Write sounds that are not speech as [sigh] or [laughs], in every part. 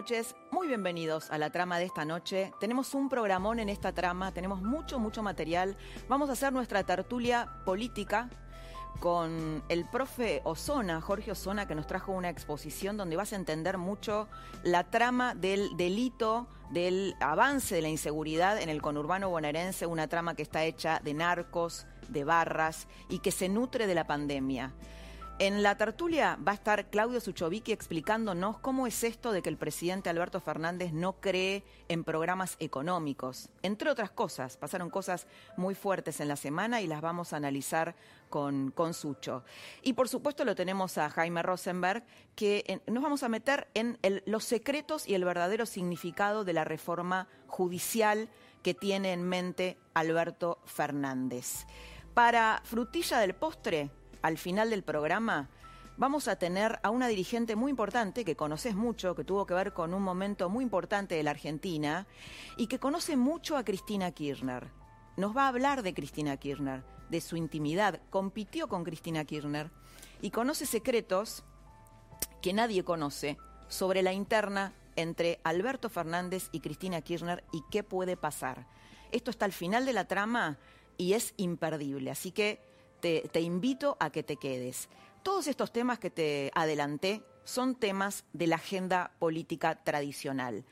Noches, muy bienvenidos a la trama de esta noche. Tenemos un programón en esta trama, tenemos mucho, mucho material. Vamos a hacer nuestra tertulia política con el profe Osona, Jorge Osona, que nos trajo una exposición donde vas a entender mucho la trama del delito, del avance de la inseguridad en el conurbano bonaerense, una trama que está hecha de narcos, de barras y que se nutre de la pandemia. En la tertulia va a estar Claudio Suchovicki explicándonos cómo es esto de que el presidente Alberto Fernández no cree en programas económicos. Entre otras cosas, pasaron cosas muy fuertes en la semana y las vamos a analizar con, con Sucho. Y por supuesto lo tenemos a Jaime Rosenberg, que nos vamos a meter en los secretos y el verdadero significado de la reforma judicial que tiene en mente Alberto Fernández. Para frutilla del postre, al final del programa, vamos a tener a una dirigente muy importante que conoces mucho, que tuvo que ver con un momento muy importante de la Argentina y que conoce mucho a Cristina Kirchner. Nos va a hablar de Cristina Kirchner, de su intimidad. Compitió con Cristina Kirchner y conoce secretos que nadie conoce sobre la interna entre Alberto Fernández y Cristina Kirchner y qué puede pasar. Esto está al final de la trama y es imperdible, así que te, invito a que te quedes. Todos estos temas que te adelanté son temas de la agenda política tradicional.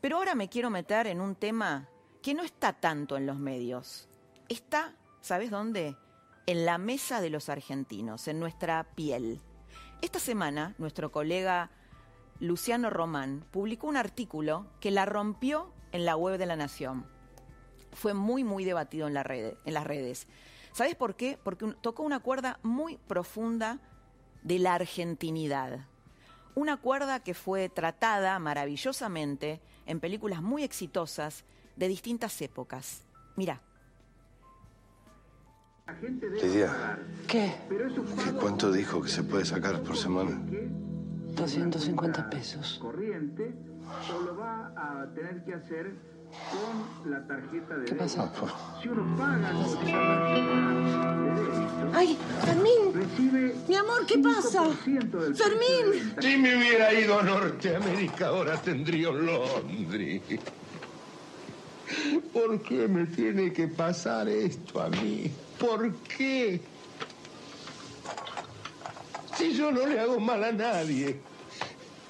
Pero ahora me quiero meter en un tema que no está tanto en los medios. Está, ¿sabes dónde? En la mesa de los argentinos, en nuestra piel. Esta semana, nuestro colega Luciano Román publicó un artículo que la rompió en la web de la Nación. Fue muy, muy debatido en las redes. ¿Sabes por qué? Porque un- tocó una cuerda muy profunda de la argentinidad. Una cuerda que fue tratada maravillosamente en películas muy exitosas de distintas épocas. Mira, Lidia, ¿Qué? ¿qué ¿cuánto dijo que se puede sacar por semana? 250 pesos. corriente o lo va a tener que hacer con la tarjeta de ¿Qué pasó? débito. Si uno paga con esa tarjeta de débito, Ay, Fermín, recibe mi amor, ¿qué pasa? 5% del precio de Fermín. Si me hubiera ido a Norteamérica, ahora tendría Londres. ¿Por qué me tiene que pasar esto a mí? ¿Por qué? Si yo no le hago mal a nadie.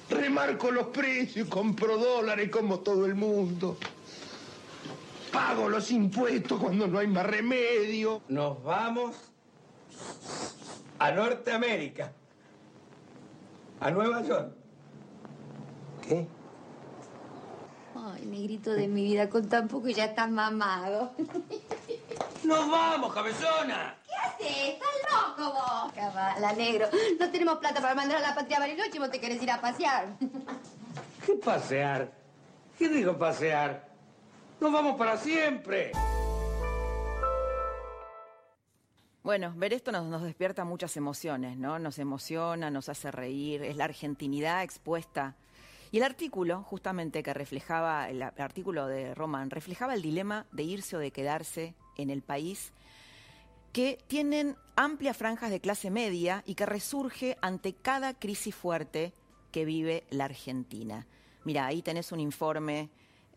Remarco los precios y compro dólares como todo el mundo. Pago los impuestos cuando no hay más remedio. Nos vamos a Norteamérica. A Nueva York. ¿Qué? Ay, negrito de mi vida, con tan poco y ya estás mamado. [laughs] ¡Nos vamos, cabezona! ¿Qué haces? ¿Estás loco vos? Cabala, negro. No tenemos plata para mandar a la patria a Bariloche y vos te querés ir a pasear. ¿Qué pasear? ¿Qué digo pasear? ¡Nos vamos para siempre! Bueno, ver esto nos, despierta muchas emociones, ¿no? Nos emociona, nos hace reír, es la argentinidad expuesta. Y el artículo, justamente que reflejaba, el artículo de Roman, reflejaba el dilema de irse o de quedarse en el país, que tienen amplias franjas de clase media y que resurge ante cada crisis fuerte que vive la Argentina. Mira, ahí tenés un informe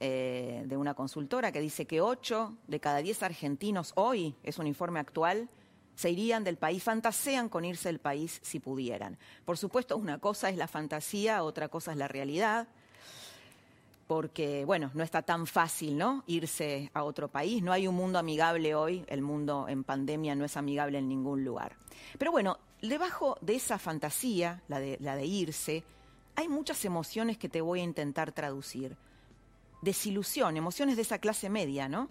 eh, de una consultora que dice que 8 de cada 10 argentinos hoy, es un informe actual, se irían del país, fantasean con irse del país si pudieran. Por supuesto, una cosa es la fantasía, otra cosa es la realidad, porque, bueno, no está tan fácil, ¿no? Irse a otro país. No hay un mundo amigable hoy, el mundo en pandemia no es amigable en ningún lugar. Pero bueno, debajo de esa fantasía, la de, la de irse, hay muchas emociones que te voy a intentar traducir. Desilusión, emociones de esa clase media, ¿no?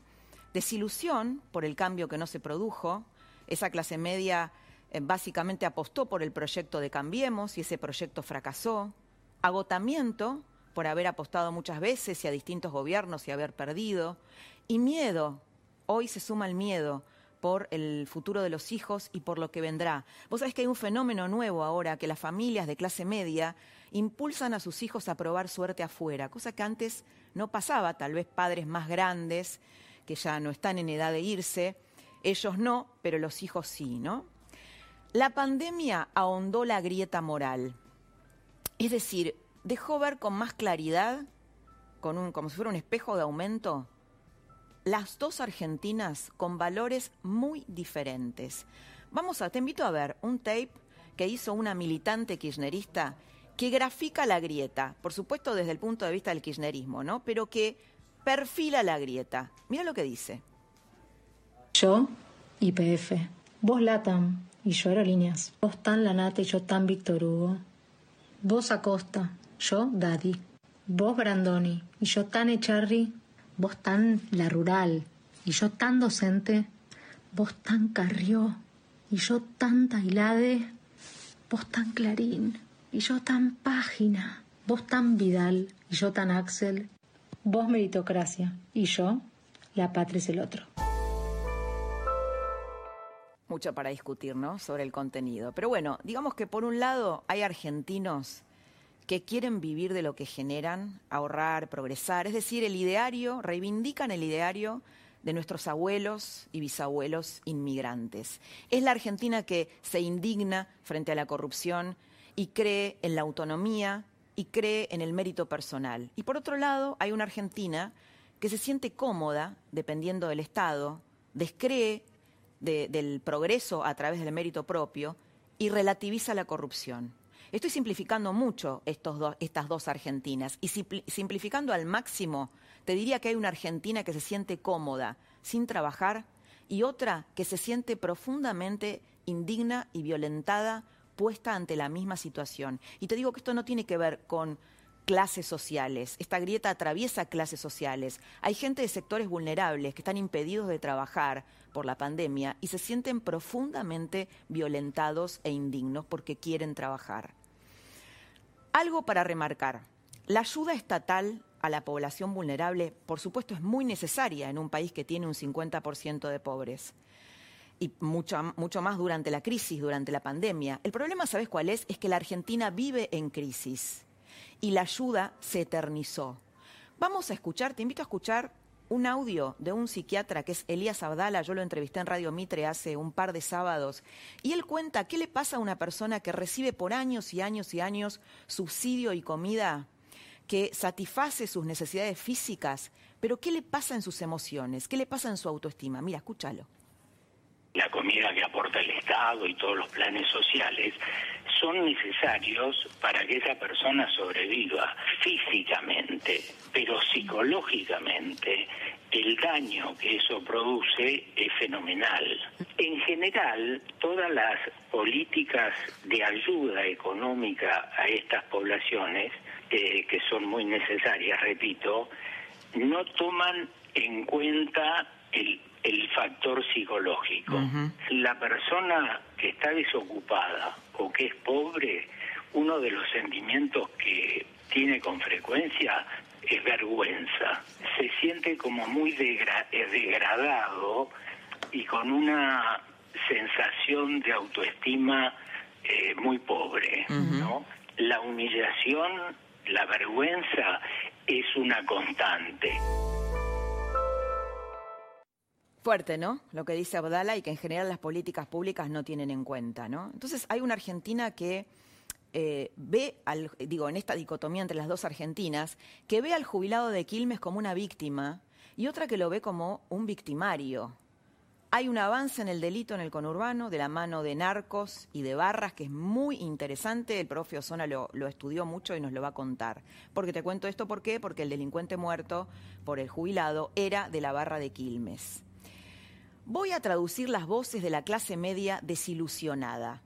Desilusión por el cambio que no se produjo, esa clase media eh, básicamente apostó por el proyecto de Cambiemos y ese proyecto fracasó. Agotamiento por haber apostado muchas veces y a distintos gobiernos y haber perdido. Y miedo, hoy se suma el miedo por el futuro de los hijos y por lo que vendrá. Vos sabés que hay un fenómeno nuevo ahora, que las familias de clase media impulsan a sus hijos a probar suerte afuera, cosa que antes no pasaba, tal vez padres más grandes, que ya no están en edad de irse, ellos no, pero los hijos sí, ¿no? La pandemia ahondó la grieta moral, es decir, dejó ver con más claridad, con un, como si fuera un espejo de aumento, las dos Argentinas con valores muy diferentes. Vamos a, te invito a ver un tape que hizo una militante kirchnerista que grafica la grieta, por supuesto desde el punto de vista del kirchnerismo, ¿no? Pero que perfila la grieta. Mira lo que dice. Yo, IPF. Vos Latam y yo Aerolíneas. Vos tan Lanata y yo tan Víctor Hugo. Vos Acosta, yo Daddy. Vos Brandoni y yo tan Echarri vos tan la rural y yo tan docente, vos tan Carrió y yo tan Tailade, vos tan Clarín y yo tan Página, vos tan Vidal y yo tan Axel, vos Meritocracia y yo La Patria es el otro. Mucho para discutir, ¿no? Sobre el contenido. Pero bueno, digamos que por un lado hay argentinos que quieren vivir de lo que generan, ahorrar, progresar, es decir, el ideario, reivindican el ideario de nuestros abuelos y bisabuelos inmigrantes. Es la Argentina que se indigna frente a la corrupción y cree en la autonomía y cree en el mérito personal. Y por otro lado, hay una Argentina que se siente cómoda, dependiendo del Estado, descree del progreso a través del mérito propio y relativiza la corrupción. Estoy simplificando mucho estas dos Argentinas y simplificando al máximo, te diría que hay una Argentina que se siente cómoda sin trabajar y otra que se siente profundamente indigna y violentada puesta ante la misma situación. Y te digo que esto no tiene que ver con clases sociales. Esta grieta atraviesa clases sociales. Hay gente de sectores vulnerables que están impedidos de trabajar por la pandemia y se sienten profundamente violentados e indignos porque quieren trabajar. Algo para remarcar. La ayuda estatal a la población vulnerable, por supuesto, es muy necesaria en un país que tiene un 50% de pobres. Y mucho, mucho más durante la crisis, durante la pandemia. El problema, ¿sabes cuál es? Es que la Argentina vive en crisis y la ayuda se eternizó. Vamos a escuchar, te invito a escuchar un audio de un psiquiatra que es Elías Abdala, yo lo entrevisté en Radio Mitre hace un par de sábados, y él cuenta qué le pasa a una persona que recibe por años y años y años subsidio y comida que satisface sus necesidades físicas, pero qué le pasa en sus emociones, qué le pasa en su autoestima. Mira, escúchalo. La comida que aporta el Estado y todos los planes sociales son necesarios para que esa persona sobreviva físicamente, pero psicológicamente el daño que eso produce es fenomenal. En general, todas las políticas de ayuda económica a estas poblaciones, eh, que son muy necesarias, repito, no toman en cuenta el, el factor psicológico. La persona que está desocupada o que es pobre, uno de los sentimientos que tiene con frecuencia es vergüenza. Se siente como muy eh, degradado y con una sensación de autoestima eh, muy pobre, ¿no? La humillación, la vergüenza es una constante. Fuerte, ¿no? Lo que dice Abdala y que en general las políticas públicas no tienen en cuenta, ¿no? Entonces hay una Argentina que eh, ve, al, digo, en esta dicotomía entre las dos Argentinas, que ve al jubilado de Quilmes como una víctima y otra que lo ve como un victimario. Hay un avance en el delito en el conurbano de la mano de narcos y de barras que es muy interesante. El profe Osona lo, lo estudió mucho y nos lo va a contar. Porque te cuento esto, ¿por qué? Porque el delincuente muerto por el jubilado era de la barra de Quilmes. Voy a traducir las voces de la clase media desilusionada.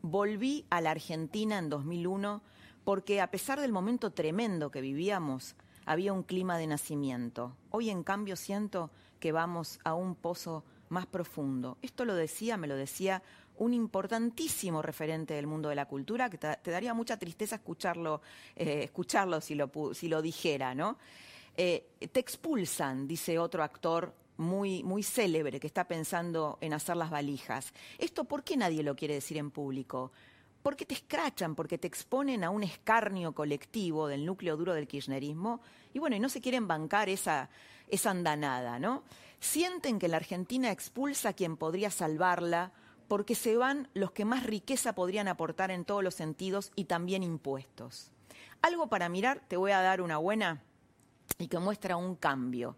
Volví a la Argentina en 2001 porque a pesar del momento tremendo que vivíamos, había un clima de nacimiento. Hoy en cambio siento que vamos a un pozo más profundo. Esto lo decía, me lo decía un importantísimo referente del mundo de la cultura, que te, daría mucha tristeza escucharlo, eh, escucharlo si lo, pu- si lo dijera, ¿no? Eh, te expulsan, dice otro actor muy, muy célebre que está pensando en hacer las valijas. ¿Esto por qué nadie lo quiere decir en público? Porque te escrachan, porque te exponen a un escarnio colectivo del núcleo duro del kirchnerismo y bueno, y no se quieren bancar esa, esa andanada, ¿no? Sienten que la Argentina expulsa a quien podría salvarla porque se van los que más riqueza podrían aportar en todos los sentidos y también impuestos. Algo para mirar, te voy a dar una buena y que muestra un cambio.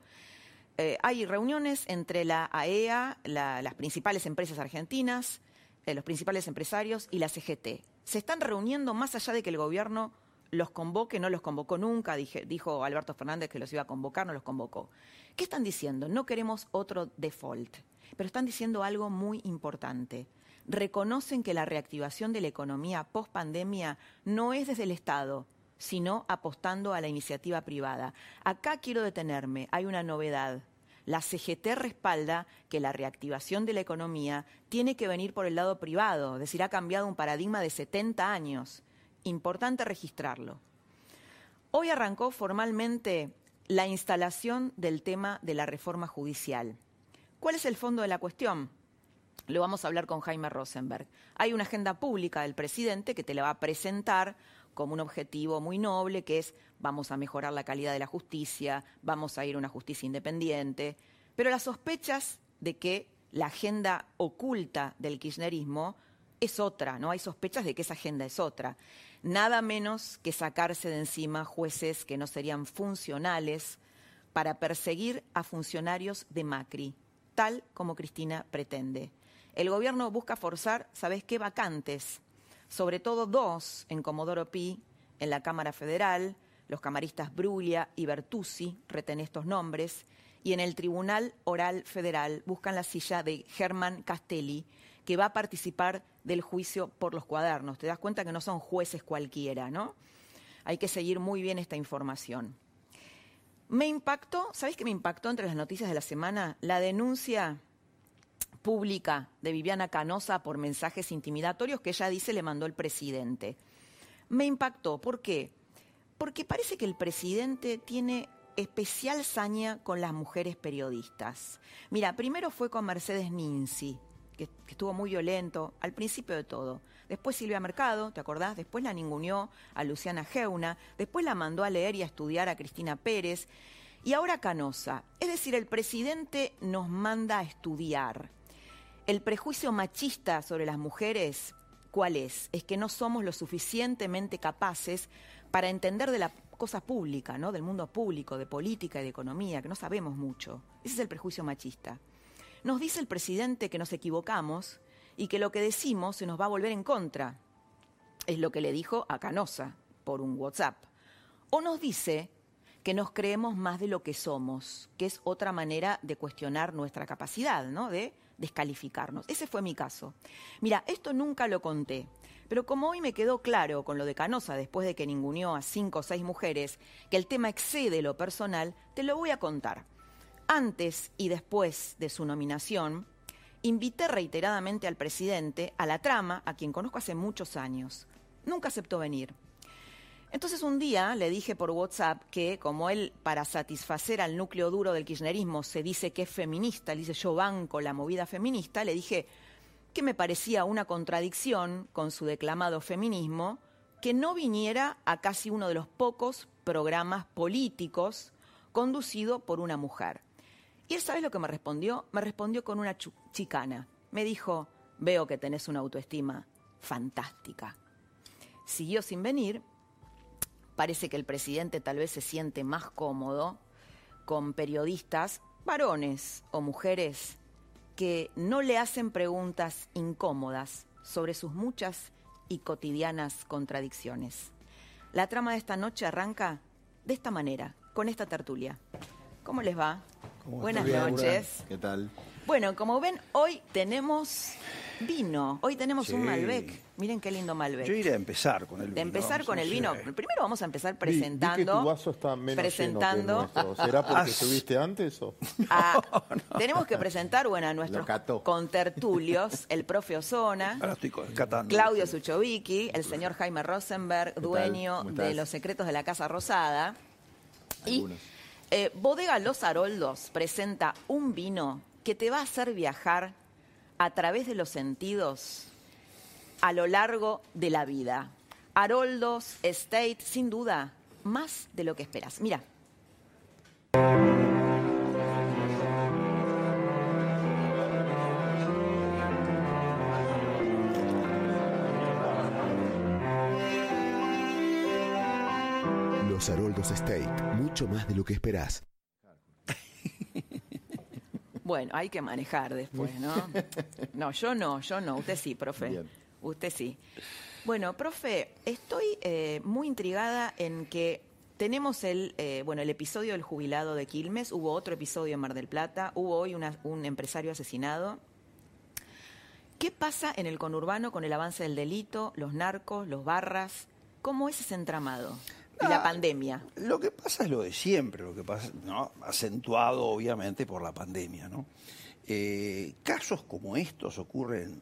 Eh, hay reuniones entre la AEA, la- las principales empresas argentinas, eh, los principales empresarios y la CGT. Se están reuniendo más allá de que el gobierno los convoque, no los convocó nunca, dije- dijo Alberto Fernández que los iba a convocar, no los convocó. ¿Qué están diciendo? No queremos otro default, pero están diciendo algo muy importante. Reconocen que la reactivación de la economía post pandemia no es desde el Estado, sino apostando a la iniciativa privada. Acá quiero detenerme, hay una novedad. La CGT respalda que la reactivación de la economía tiene que venir por el lado privado, es decir, ha cambiado un paradigma de 70 años. Importante registrarlo. Hoy arrancó formalmente la instalación del tema de la reforma judicial. ¿Cuál es el fondo de la cuestión? Lo vamos a hablar con Jaime Rosenberg. Hay una agenda pública del presidente que te la va a presentar como un objetivo muy noble, que es vamos a mejorar la calidad de la justicia, vamos a ir a una justicia independiente, pero las sospechas de que la agenda oculta del kirchnerismo es otra, ¿no? Hay sospechas de que esa agenda es otra. Nada menos que sacarse de encima jueces que no serían funcionales para perseguir a funcionarios de Macri, tal como Cristina pretende. El gobierno busca forzar, ¿sabes qué? Vacantes, sobre todo dos en Comodoro Pi, en la Cámara Federal, los camaristas Bruglia y Bertuzzi, reten estos nombres, y en el Tribunal Oral Federal buscan la silla de Germán Castelli, que va a participar del juicio por los cuadernos. Te das cuenta que no son jueces cualquiera, ¿no? Hay que seguir muy bien esta información. Me impactó, ¿sabéis qué me impactó entre las noticias de la semana? La denuncia pública de Viviana Canosa por mensajes intimidatorios que ella dice le mandó el presidente. Me impactó, ¿por qué? Porque parece que el presidente tiene especial saña con las mujeres periodistas. Mira, primero fue con Mercedes Ninzi, que, que estuvo muy violento al principio de todo. Después Silvia Mercado, ¿te acordás? Después la ninguneó a Luciana Geuna, después la mandó a leer y a estudiar a Cristina Pérez. Y ahora Canosa. Es decir, el presidente nos manda a estudiar. El prejuicio machista sobre las mujeres, ¿cuál es? Es que no somos lo suficientemente capaces para entender de la cosa pública, ¿no? Del mundo público, de política y de economía, que no sabemos mucho. Ese es el prejuicio machista. Nos dice el presidente que nos equivocamos y que lo que decimos se nos va a volver en contra. Es lo que le dijo a Canosa por un WhatsApp. O nos dice que nos creemos más de lo que somos, que es otra manera de cuestionar nuestra capacidad, ¿no? De descalificarnos. Ese fue mi caso. Mira, esto nunca lo conté, pero como hoy me quedó claro con lo de Canosa, después de que ninguneó a cinco o seis mujeres, que el tema excede lo personal, te lo voy a contar. Antes y después de su nominación, invité reiteradamente al presidente a la trama, a quien conozco hace muchos años. Nunca aceptó venir. Entonces un día le dije por WhatsApp que como él para satisfacer al núcleo duro del kirchnerismo se dice que es feminista, le dice yo banco la movida feminista, le dije que me parecía una contradicción con su declamado feminismo que no viniera a casi uno de los pocos programas políticos conducido por una mujer. Y él, ¿sabes lo que me respondió? Me respondió con una chicana. Me dijo, veo que tenés una autoestima fantástica. Siguió sin venir. Parece que el presidente tal vez se siente más cómodo con periodistas, varones o mujeres, que no le hacen preguntas incómodas sobre sus muchas y cotidianas contradicciones. La trama de esta noche arranca de esta manera, con esta tertulia. ¿Cómo les va? ¿Cómo Buenas noches. ¿Qué tal? Bueno, como ven, hoy tenemos vino. Hoy tenemos un Sí. Malbec. Miren qué lindo Malbec. Yo iré a empezar con el vino. de empezar vamos con el vino. Primero vamos a empezar Vi- vi que presentando. tu vaso está menos presentando. lleno que el nuestro. ¿Será porque [laughs] Ah, estuviste antes o...? a- [laughs] Tenemos que presentar, bueno, a nuestros contertulios, el profe Osona, Ahora estoy co- catando. Claudio Suchovicki, el señor Jaime Rosenberg, dueño ¿Cómo de los secretos de la Casa Rosada. Y Algunos. eh, Bodega Los Haroldos presenta un vino que te va a hacer viajar a través de los sentidos a lo largo de la vida. Haroldos Estate, sin duda, más de lo que esperas. Mira. Los Haroldos State, mucho más de lo que esperás. Bueno, hay que manejar después, ¿no? No, yo no, yo no. Usted sí, profe. Bien. Usted sí. Bueno, profe, estoy eh, muy intrigada en que tenemos el, eh, bueno, el episodio del jubilado de Quilmes, hubo otro episodio en Mar del Plata, hubo hoy una- un empresario asesinado. ¿Qué pasa en el conurbano con el avance del delito, los narcos, los barras? ¿Cómo es ese entramado? Y la Ah, pandemia. Lo que pasa es lo de siempre, lo que pasa, ¿no? acentuado obviamente por la pandemia. ¿no? Eh, casos como estos ocurren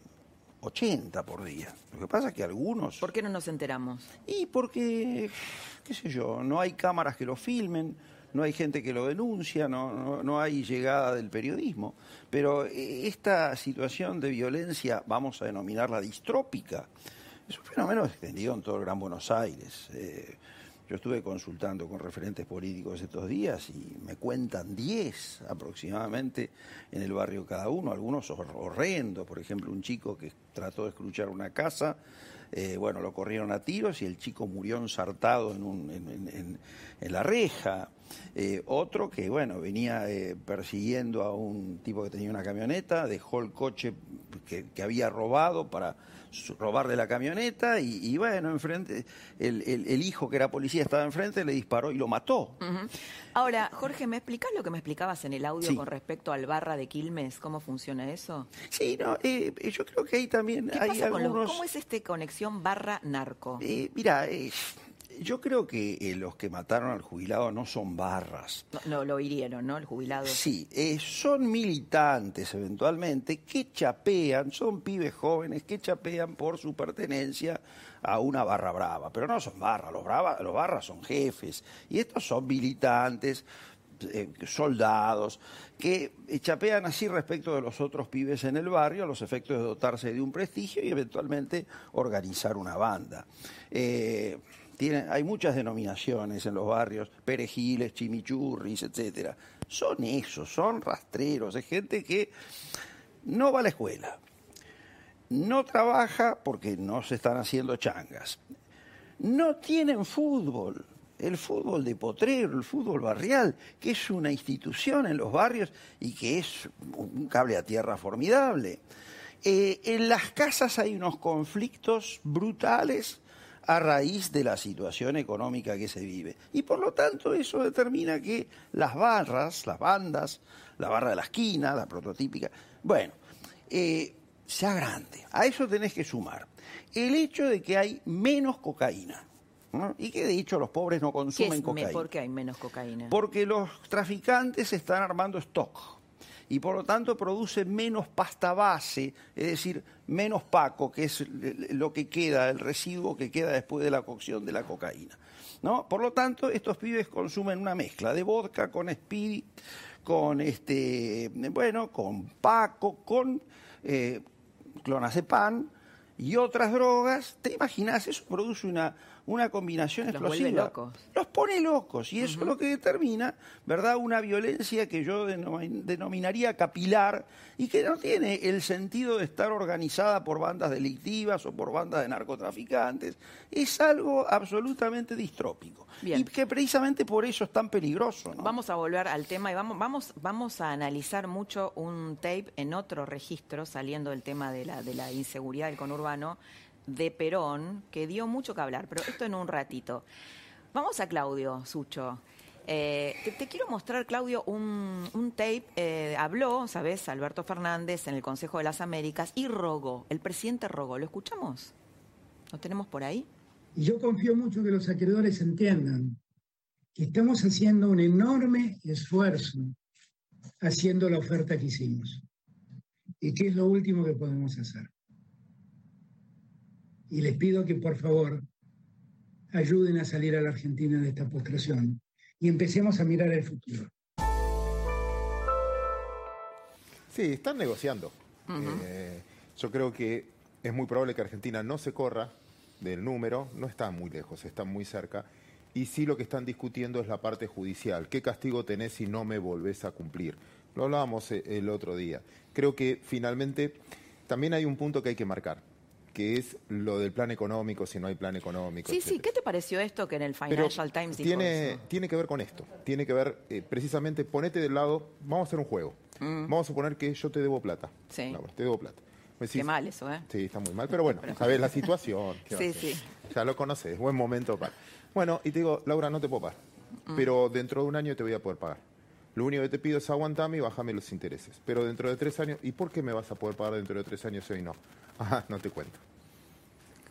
80 por día. Lo que pasa es que algunos... ¿Por qué no nos enteramos? Y porque, qué sé yo, no hay cámaras que lo filmen, no hay gente que lo denuncia, no, no, no hay llegada del periodismo. Pero eh, esta situación de violencia, vamos a denominarla distrópica, es un fenómeno extendido en todo el Gran Buenos Aires. Eh, yo estuve consultando con referentes políticos estos días y me cuentan 10 aproximadamente en el barrio cada uno, algunos hor- horrendos, por ejemplo, un chico que trató de escruchar una casa, eh, bueno, lo corrieron a tiros y el chico murió ensartado en, la reja. Eh, otro que, bueno, venía eh, persiguiendo a un tipo que tenía una camioneta, dejó el coche que, había robado para robarle la camioneta y, y, bueno, enfrente, el, el- el hijo que era policía estaba enfrente, le disparó y lo mató. Ahora, Jorge, ¿me explicás lo que me explicabas en el audio Sí. con respecto al barra de Quilmes? ¿Cómo funciona eso? Sí, no, eh, yo creo que ahí también ¿Qué hay pasa con los-. ¿Cómo es este conexión barra narco? Eh, mira, eh, yo creo que eh, los que mataron al jubilado no son barras. No, no, lo hirieron, ¿no? El jubilado. Sí, eh, son militantes eventualmente que chapean, son pibes jóvenes que chapean por su pertenencia a una barra brava, pero no son barras, los, brava- los barras son jefes y estos son militantes, eh, soldados, que chapean así respecto de los otros pibes en el barrio a los efectos de dotarse de un prestigio y eventualmente organizar una banda. Eh, hay muchas denominaciones en los barrios, perejiles, chimichurris, etcétera. Son esos, son rastreros, es gente que no va a la escuela, no trabaja porque no se están haciendo changas, no tienen fútbol. El fútbol de potrero, el fútbol barrial, que es una institución en los barrios y que es un cable a tierra formidable. Eh, en las casas hay unos conflictos brutales a raíz de la situación económica que se vive. Y por lo tanto eso determina que las barras, las bandas, la barra de la esquina, la prototípica, bueno, eh, sea grande. A eso tenés que sumar el hecho de que hay menos cocaína. ¿no? Y que de hecho los pobres no ¿Qué consumen es cocaína. ¿Por qué hay menos cocaína? Porque los traficantes están armando stock y por lo tanto producen menos pasta base, es decir, menos paco, que es lo que queda, el residuo que queda después de la cocción de la cocaína. ¿no? Por lo tanto, estos pibes consumen una mezcla de vodka con speed, con este, bueno, con paco, con eh, clonazepam y otras drogas. ¿Te imaginas? Eso produce una, una combinación Los explosiva. locos. Los pone locos y eso es lo que determina, ¿verdad? Una violencia que yo deno- denominaría capilar y que no tiene el sentido de estar organizada por bandas delictivas o por bandas de narcotraficantes. Es algo absolutamente distrópico. Bien. Y que precisamente por eso es tan peligroso, ¿no? Vamos a volver al tema y vamos, vamos, vamos a analizar mucho un tape en otro registro, saliendo del tema de la, de la inseguridad del conurbano, de Perón, que dio mucho que hablar, pero esto en un ratito. Vamos a Claudio Sucho. Eh, te, quiero mostrar, Claudio, un, un tape. eh, habló, ¿sabes? Alberto Fernández en el Consejo de las Américas y rogó, el presidente rogó. ¿Lo escuchamos? ¿Lo tenemos por ahí? Y yo confío mucho que los acreedores entiendan que estamos haciendo un enorme esfuerzo haciendo la oferta que hicimos y que es lo último que podemos hacer. Y les pido que por favor ayuden a salir a la Argentina de esta postración y empecemos a mirar el futuro. Sí, están negociando. Eh, yo creo que es muy probable que Argentina no se corra del número, no está muy lejos, está muy cerca. Y sí lo que están discutiendo es la parte judicial. ¿Qué castigo tenés si no me volvés a cumplir? Lo hablábamos eh, el otro día. Creo que finalmente también hay un punto que hay que marcar, que es lo del plan económico, si no hay plan económico. Sí, sí. ¿Qué te pareció esto que en el Pero Financial Times dijo tiene, eso? tiene que ver con esto. Tiene que ver, eh, precisamente, ponete del lado, vamos a hacer un juego. Mm. Vamos a suponer que yo te debo plata. Sí. Te debo plata. Decís, Qué mal eso, ¿eh? Sí, está muy mal, pero bueno, sabes la situación. ¿qué [laughs] va a Sí, sí. Ya lo conoces, buen momento para. Bueno, y te digo, Laura, no te puedo pagar, Mm. pero dentro de un año te voy a poder pagar. Lo único que te pido es aguantame y bájame los intereses. Pero dentro de tres años, ¿y por qué me vas a poder pagar dentro de tres años y hoy no? Ajá, [laughs] no te cuento.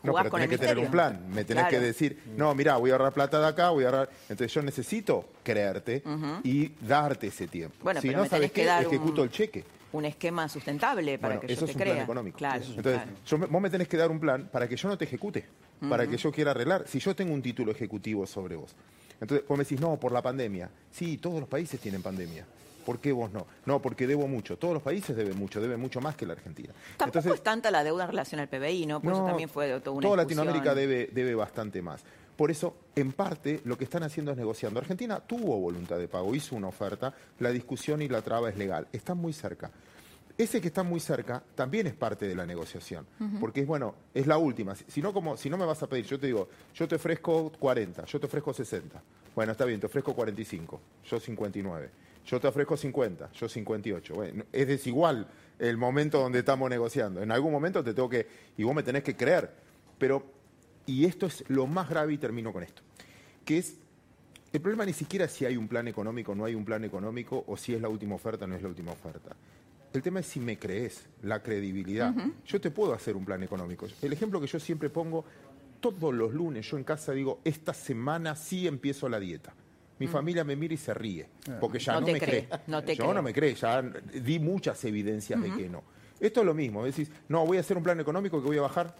No, pero tenés que tener un plan. Me tenés Claro. que decir, no, mira, voy a ahorrar plata de acá, voy a ahorrar. Entonces yo necesito creerte y darte ese tiempo. Bueno, si pero no, me ¿sabes que qué? dar Ejecuto un- el cheque. Un esquema sustentable para Bueno, que eso yo es te un crea. plan económico. Claro, Entonces, claro. yo me- vos me tenés que dar un plan para que yo no te ejecute, para que yo quiera arreglar. Si yo tengo un título ejecutivo sobre vos. Entonces, vos me decís, no, por la pandemia. Sí, todos los países tienen pandemia. ¿Por qué vos no? No, porque debo mucho. Todos los países deben mucho, deben mucho más que la Argentina. Tampoco es tanta la deuda en relación al PBI, ¿no? Por eso también fue toda una Toda discusión. Latinoamérica debe, debe bastante más. Por eso, en parte, lo que están haciendo es negociando. Argentina tuvo voluntad de pago, hizo una oferta, la discusión y la traba es legal. Están muy cerca. Ese que está muy cerca también es parte de la negociación, porque es bueno, es la última. Si- Si no, como, si no me vas a pedir, yo te digo, yo te ofrezco 40, yo te ofrezco 60. Bueno, está bien, te ofrezco 45, yo 59. Yo te ofrezco 50, yo 58. Bueno, es desigual el momento donde estamos negociando. En algún momento te tengo que, y vos me tenés que creer. Pero, y esto es lo más grave y termino con esto, que es el problema ni siquiera es si hay un plan económico o no hay un plan económico, o si es la última oferta o no es la última oferta. El tema es si me crees, la credibilidad. Yo te puedo hacer un plan económico. El ejemplo que yo siempre pongo, todos los lunes yo en casa digo, esta semana sí empiezo la dieta. Mi Mm. familia me mira y se ríe, porque ya No no, te me cree, cree. no te yo cree. no me cree, ya di muchas evidencias de que no. Esto es lo mismo, decís, no, voy a hacer un plan económico que voy a bajar.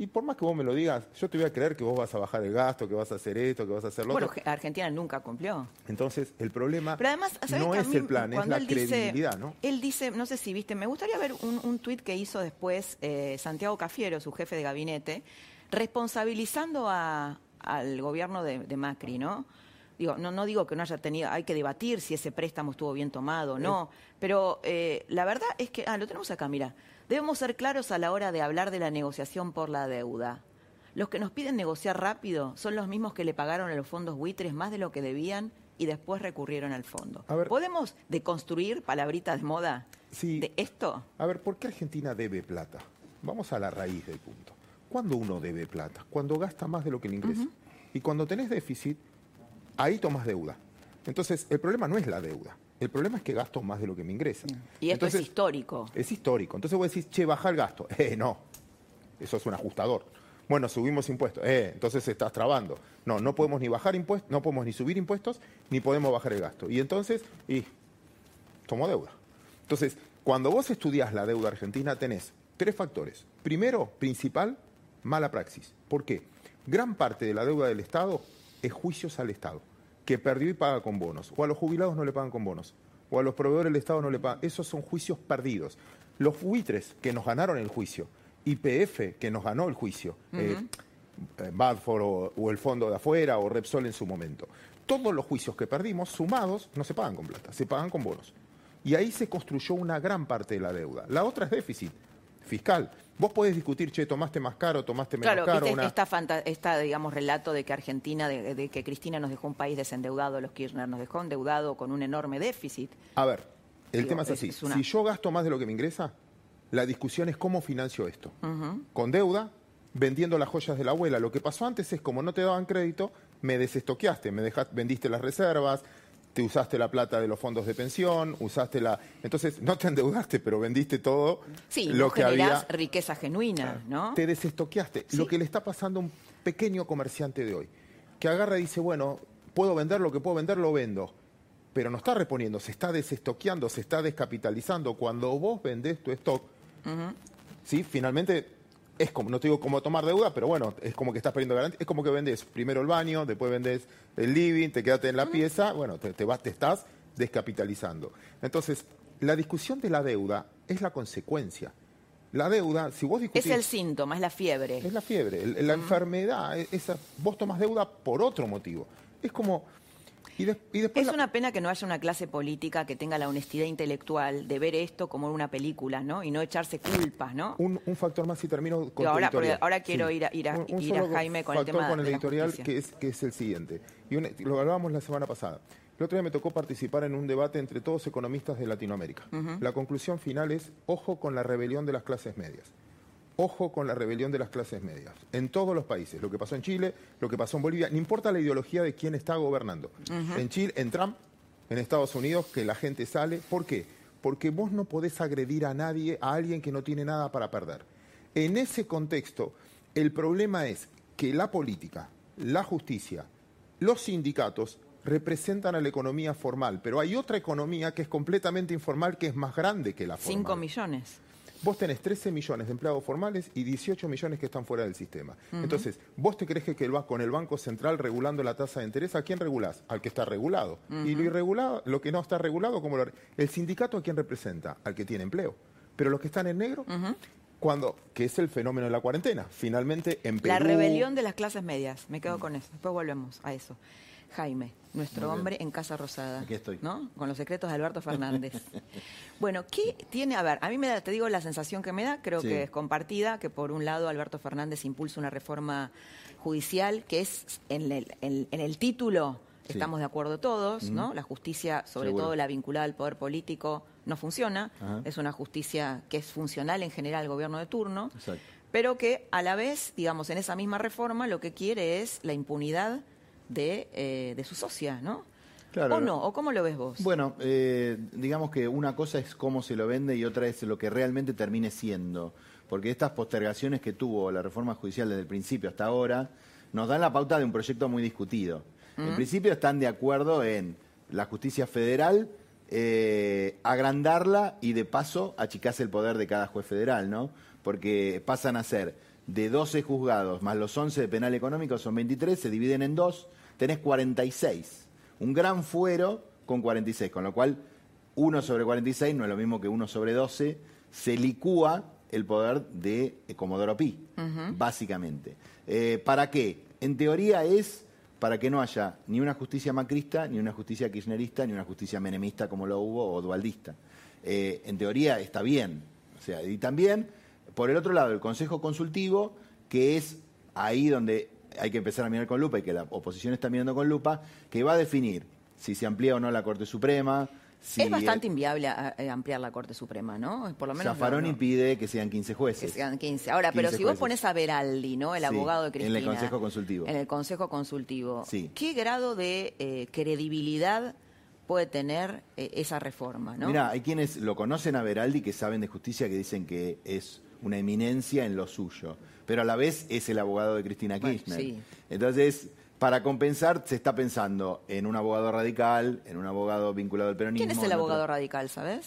Y por más que vos me lo digas, yo te voy a creer que vos vas a bajar el gasto, que vas a hacer esto, que vas a hacer lo Bueno, otro. Ge- Argentina nunca cumplió. Entonces, el problema Pero además, ¿sabés no es el plan, es la dice- credibilidad, ¿no? Él dice, no sé si viste, me gustaría ver un, un tuit que hizo después eh, Santiago Cafiero, su jefe de gabinete, responsabilizando a- al gobierno de, de Macri, ¿no? Digo, no, no digo que no haya tenido, hay que debatir si ese préstamo estuvo bien tomado o no, pero eh, la verdad es que, ah, lo tenemos acá, mira, debemos ser claros a la hora de hablar de la negociación por la deuda. Los que nos piden negociar rápido son los mismos que le pagaron a los fondos buitres más de lo que debían y después recurrieron al fondo. ¿Podemos deconstruir palabritas de moda de esto? A ver, ¿por qué Argentina debe plata? Vamos a la raíz del punto. ¿Cuándo uno debe plata? Cuando gasta más de lo que le ingresa. Y cuando tenés déficit, ahí tomas deuda. Entonces, el problema no es la deuda. El problema es que gasto más de lo que me ingresa. Y esto Entonces, es histórico. Es histórico. Entonces vos decís, che, baja el gasto. [laughs] Eh, no. Eso es un ajustador. Bueno, subimos impuestos. Eh, entonces estás trabando. No, no podemos ni bajar impuestos, no podemos ni subir impuestos, ni podemos bajar el gasto. Y entonces, y tomo deuda. Entonces, cuando vos estudias la deuda argentina, tenés tres factores. Primero, principal, mala praxis. ¿Por qué? Gran parte de la deuda del Estado es juicios al Estado, que perdió y paga con bonos. O a los jubilados no le pagan con bonos. O a los proveedores del Estado no le pagan. Esos son juicios perdidos. Los buitres que nos ganaron el juicio, IPF que nos ganó el juicio, eh, Badford o, o el fondo de afuera o Repsol en su momento. Todos los juicios que perdimos, sumados, no se pagan con plata, se pagan con bonos. Y ahí se construyó una gran parte de la deuda. La otra es déficit fiscal. Vos podés discutir, che, tomaste más caro, tomaste menos Claro, caro. viste una- esta, fanta- esta, digamos, relato de que Argentina, de, de que Cristina nos dejó un país desendeudado, los Kirchner nos dejó endeudado con un enorme déficit. A ver, el Digo, tema es así. es una- Si yo gasto más de lo que me ingresa, la discusión es cómo financio esto. Con deuda, vendiendo las joyas de la abuela. Lo que pasó antes es, como no te daban crédito, me desestoqueaste, me dejaste, vendiste las reservas, te usaste la plata de los fondos de pensión, usaste la... Entonces, no te endeudaste, pero vendiste todo Sí, lo vos que había. riqueza genuina, ¿no? Te desestoqueaste. Lo que le está pasando a un pequeño comerciante de hoy, que agarra y dice, bueno, puedo vender lo que puedo vender, lo vendo. Pero no está reponiendo, se está desestoqueando, se está descapitalizando. Cuando vos vendés tu stock. ¿sí? Finalmente es como, no te digo cómo tomar deuda, pero bueno, es como que estás perdiendo garantía. Es como que vendes primero el baño, después vendes el living, te quedaste en la pieza, bueno, te, te vas, te estás descapitalizando. Entonces, la discusión de la deuda es la consecuencia. La deuda, si vos Es discutís... el síntoma, es la fiebre. Es la fiebre, la enfermedad, e- vos tomás deuda por otro motivo. Es como... Y, des- y después Es la- una pena que no haya una clase política que tenga la honestidad intelectual de ver esto como una película, ¿no? Y no echarse culpas, ¿no? un, un factor más y termino con Y tu ahora- ahora quiero ir a- ir a- Un- ir a Jaime con el factor tema con el de la editorial justicia. que es, que es el siguiente. Y un- lo hablábamos la semana pasada. El otro día me tocó participar en un debate entre todos economistas de Latinoamérica. La conclusión final es, ojo con la rebelión de las clases medias. Ojo con la rebelión de las clases medias. En todos los países. Lo que pasó en Chile, lo que pasó en Bolivia, no importa la ideología de quién está gobernando. En Chile, en Trump, en Estados Unidos, que la gente sale. ¿Por qué? Porque vos no podés agredir a nadie, a alguien que no tiene nada para perder. En ese contexto, el problema es que la política, la justicia, los sindicatos representan a la economía formal, pero hay otra economía que es completamente informal, que es más grande que la formal. Cinco millones. Vos tenés 13 millones de empleados formales y 18 millones que están fuera del sistema. Entonces, ¿vos te crees que el, con el Banco Central regulando la tasa de interés, ¿a quién regulás? Al que está regulado. Y lo irregulado, lo que no está regulado, ¿cómo lo El sindicato a quién representa? Al que tiene empleo. Pero los que están en negro, cuando, que es el fenómeno de la cuarentena. Finalmente, en Perú... La rebelión de las clases medias. Me quedo con eso. Después volvemos a eso. Jaime, nuestro hombre en Casa Rosada. Aquí estoy. ¿No? Con los secretos de Alberto Fernández. [laughs] bueno, ¿qué tiene? A ver, a mí me da, te digo la sensación que me da, creo Sí. que es compartida, que por un lado Alberto Fernández impulsa una reforma judicial que es en el, en- en el título. Sí. Estamos de acuerdo todos. ¿no? La justicia, sobre Seguro. todo la vinculada al poder político, no funciona. Ajá. Es una justicia que es funcional en general al gobierno de turno Exacto. pero que a la vez, digamos, en esa misma reforma lo que quiere es la impunidad de, eh, de su socia, ¿no? Claro. ¿O no? ¿O cómo lo ves vos? Bueno, eh, digamos que una cosa es cómo se lo vende y otra es lo que realmente termine siendo. Porque estas postergaciones que tuvo la reforma judicial desde el principio hasta ahora nos dan la pauta de un proyecto muy discutido. En principio están de acuerdo en la justicia federal, eh, agrandarla y de paso achicarse el poder de cada juez federal, ¿no? Porque pasan a ser de 12 juzgados más los 11 de penal económico, son 23, se dividen en dos, tenés 46. Un gran fuero con 46, con lo cual 1 sobre 46 no es lo mismo que 1 sobre 12, se licúa el poder de eh, Comodoro Pi, básicamente. Eh, ¿Para qué? En teoría es para que no haya ni una justicia macrista, ni una justicia kirchnerista, ni una justicia menemista como lo hubo o dualdista. Eh, en teoría está bien. O sea, y también, por el otro lado, el Consejo Consultivo, que es ahí donde hay que empezar a mirar con lupa y que la oposición está mirando con lupa, que va a definir si se amplía o no la Corte Suprema. Si es bastante inviable a- a ampliar la Corte Suprema, ¿no? Por lo menos. Zaffaroni no- no- pide que sean 15 jueces. que sean 15. Ahora, pero 15 si vos pones a Veraldi, ¿no? El Sí, abogado de en Cristina. el Consejo Consultivo. En el Consejo Consultivo. Sí. ¿Qué grado de eh, credibilidad puede tener eh, esa reforma, no? Mira, hay quienes lo conocen a Veraldi que saben de justicia que dicen que es una eminencia en lo suyo, pero a la vez es el abogado de Cristina Bueno, Kirchner. sí. Entonces, para compensar, se está pensando en un abogado radical, en un abogado vinculado al peronismo. ¿Quién es el otro- abogado radical, sabes?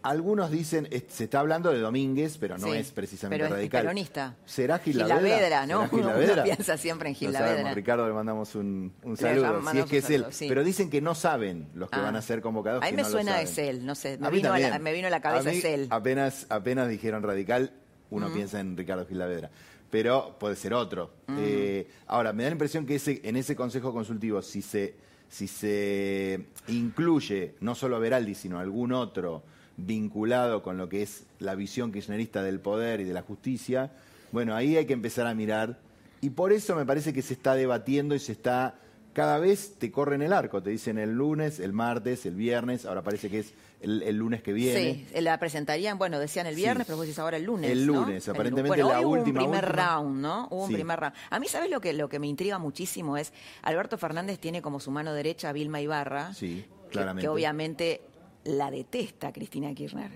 Algunos dicen, es- se está hablando de Domínguez, pero no Sí, es precisamente pero es radical. peronista. ¿Será Gil Gilavedra, ¿no? ¿Será Uno piensa siempre en Gil No sabemos, Lavedra. Ricardo, le mandamos un, saludo, si es un que es él. sí. Pero dicen que no saben los que Ah. van a ser convocados. A mí me no suena es él, no sé. Me vino, a la, me vino a la cabeza A mí, es él. Apenas, apenas dijeron radical, uno piensa en Ricardo Gilavedra. Pero puede ser otro. Eh, ahora, me da la impresión que ese, en ese consejo consultivo, si se, si se incluye no solo a Veraldi, sino a algún otro vinculado con lo que es la visión kirchnerista del poder y de la justicia, bueno, ahí hay que empezar a mirar. Y por eso me parece que se está debatiendo y se está cada vez te corren el arco, te dicen el lunes, el martes, el viernes, ahora parece que es el, el lunes que viene. Sí, la presentarían, bueno, decían el viernes, Sí. pero vos decís ahora el lunes. El ¿no? lunes, El lu- aparentemente bueno, la hoy hubo última, un primer última. round, ¿no? Hubo un primer round. A mí, ¿sabes lo que, lo que me intriga muchísimo? Es Alberto Fernández tiene como su mano derecha a Vilma Ibarra, Sí, claramente. que obviamente la detesta Cristina Kirchner.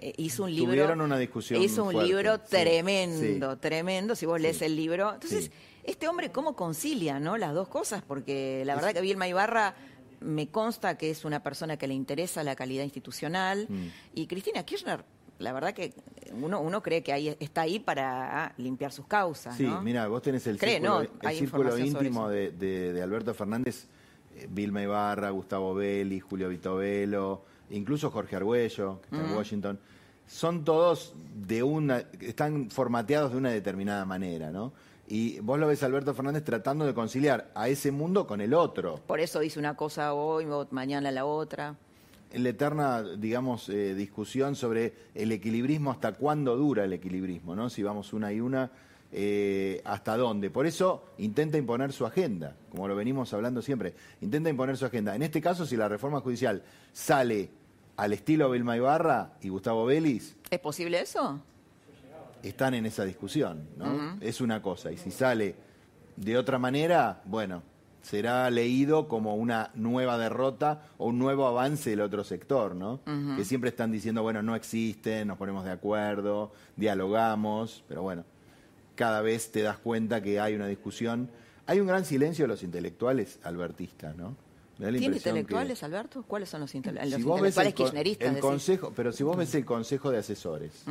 Eh, hizo un libro. Tuvieron una discusión Hizo un fuerte, libro tremendo, tremendo. Si vos lees el libro. Entonces. Este hombre, ¿cómo concilia no las dos cosas? Porque la verdad que Vilma Ibarra me consta que es una persona que le interesa la calidad institucional. Mm. Y Cristina Kirchner, la verdad que uno, uno cree que ahí, está ahí para ah, limpiar sus causas. Sí, ¿no? mira, vos tenés el Cree, círculo, no, el círculo íntimo de, de- de Alberto Fernández, eh, Vilma Ibarra, Gustavo Belli, Julio Vitovelo, incluso Jorge Argüello, que está en Ujú. Washington. Son todos de una, están formateados de una determinada manera, ¿no? Y vos lo ves a Alberto Fernández tratando de conciliar a ese mundo con el otro. Por eso dice una cosa hoy, mañana la otra. la eterna, digamos, eh, discusión sobre el equilibrismo, hasta cuándo dura el equilibrismo, ¿no? Si vamos una y una, eh, hasta dónde. Por eso intenta imponer su agenda, como lo venimos hablando siempre. Intenta imponer su agenda. En este caso, si la reforma judicial sale al estilo Vilma Ibarra y Gustavo Vélez, ¿Es posible eso? Están en esa discusión, ¿no? Es una cosa. Y si sale de otra manera, bueno, será leído como una nueva derrota o un nuevo avance del otro sector, ¿no? Que siempre están diciendo, bueno, no existen, nos ponemos de acuerdo, dialogamos, pero bueno, cada vez te das cuenta que hay una discusión. Hay un gran silencio de los intelectuales albertistas, ¿no? ¿Tiene que- intelectuales, Alberto? ¿Cuáles son los, intele- los si ves intelectuales el, kirchneristas? el consejo, pero si vos ves el consejo de asesores.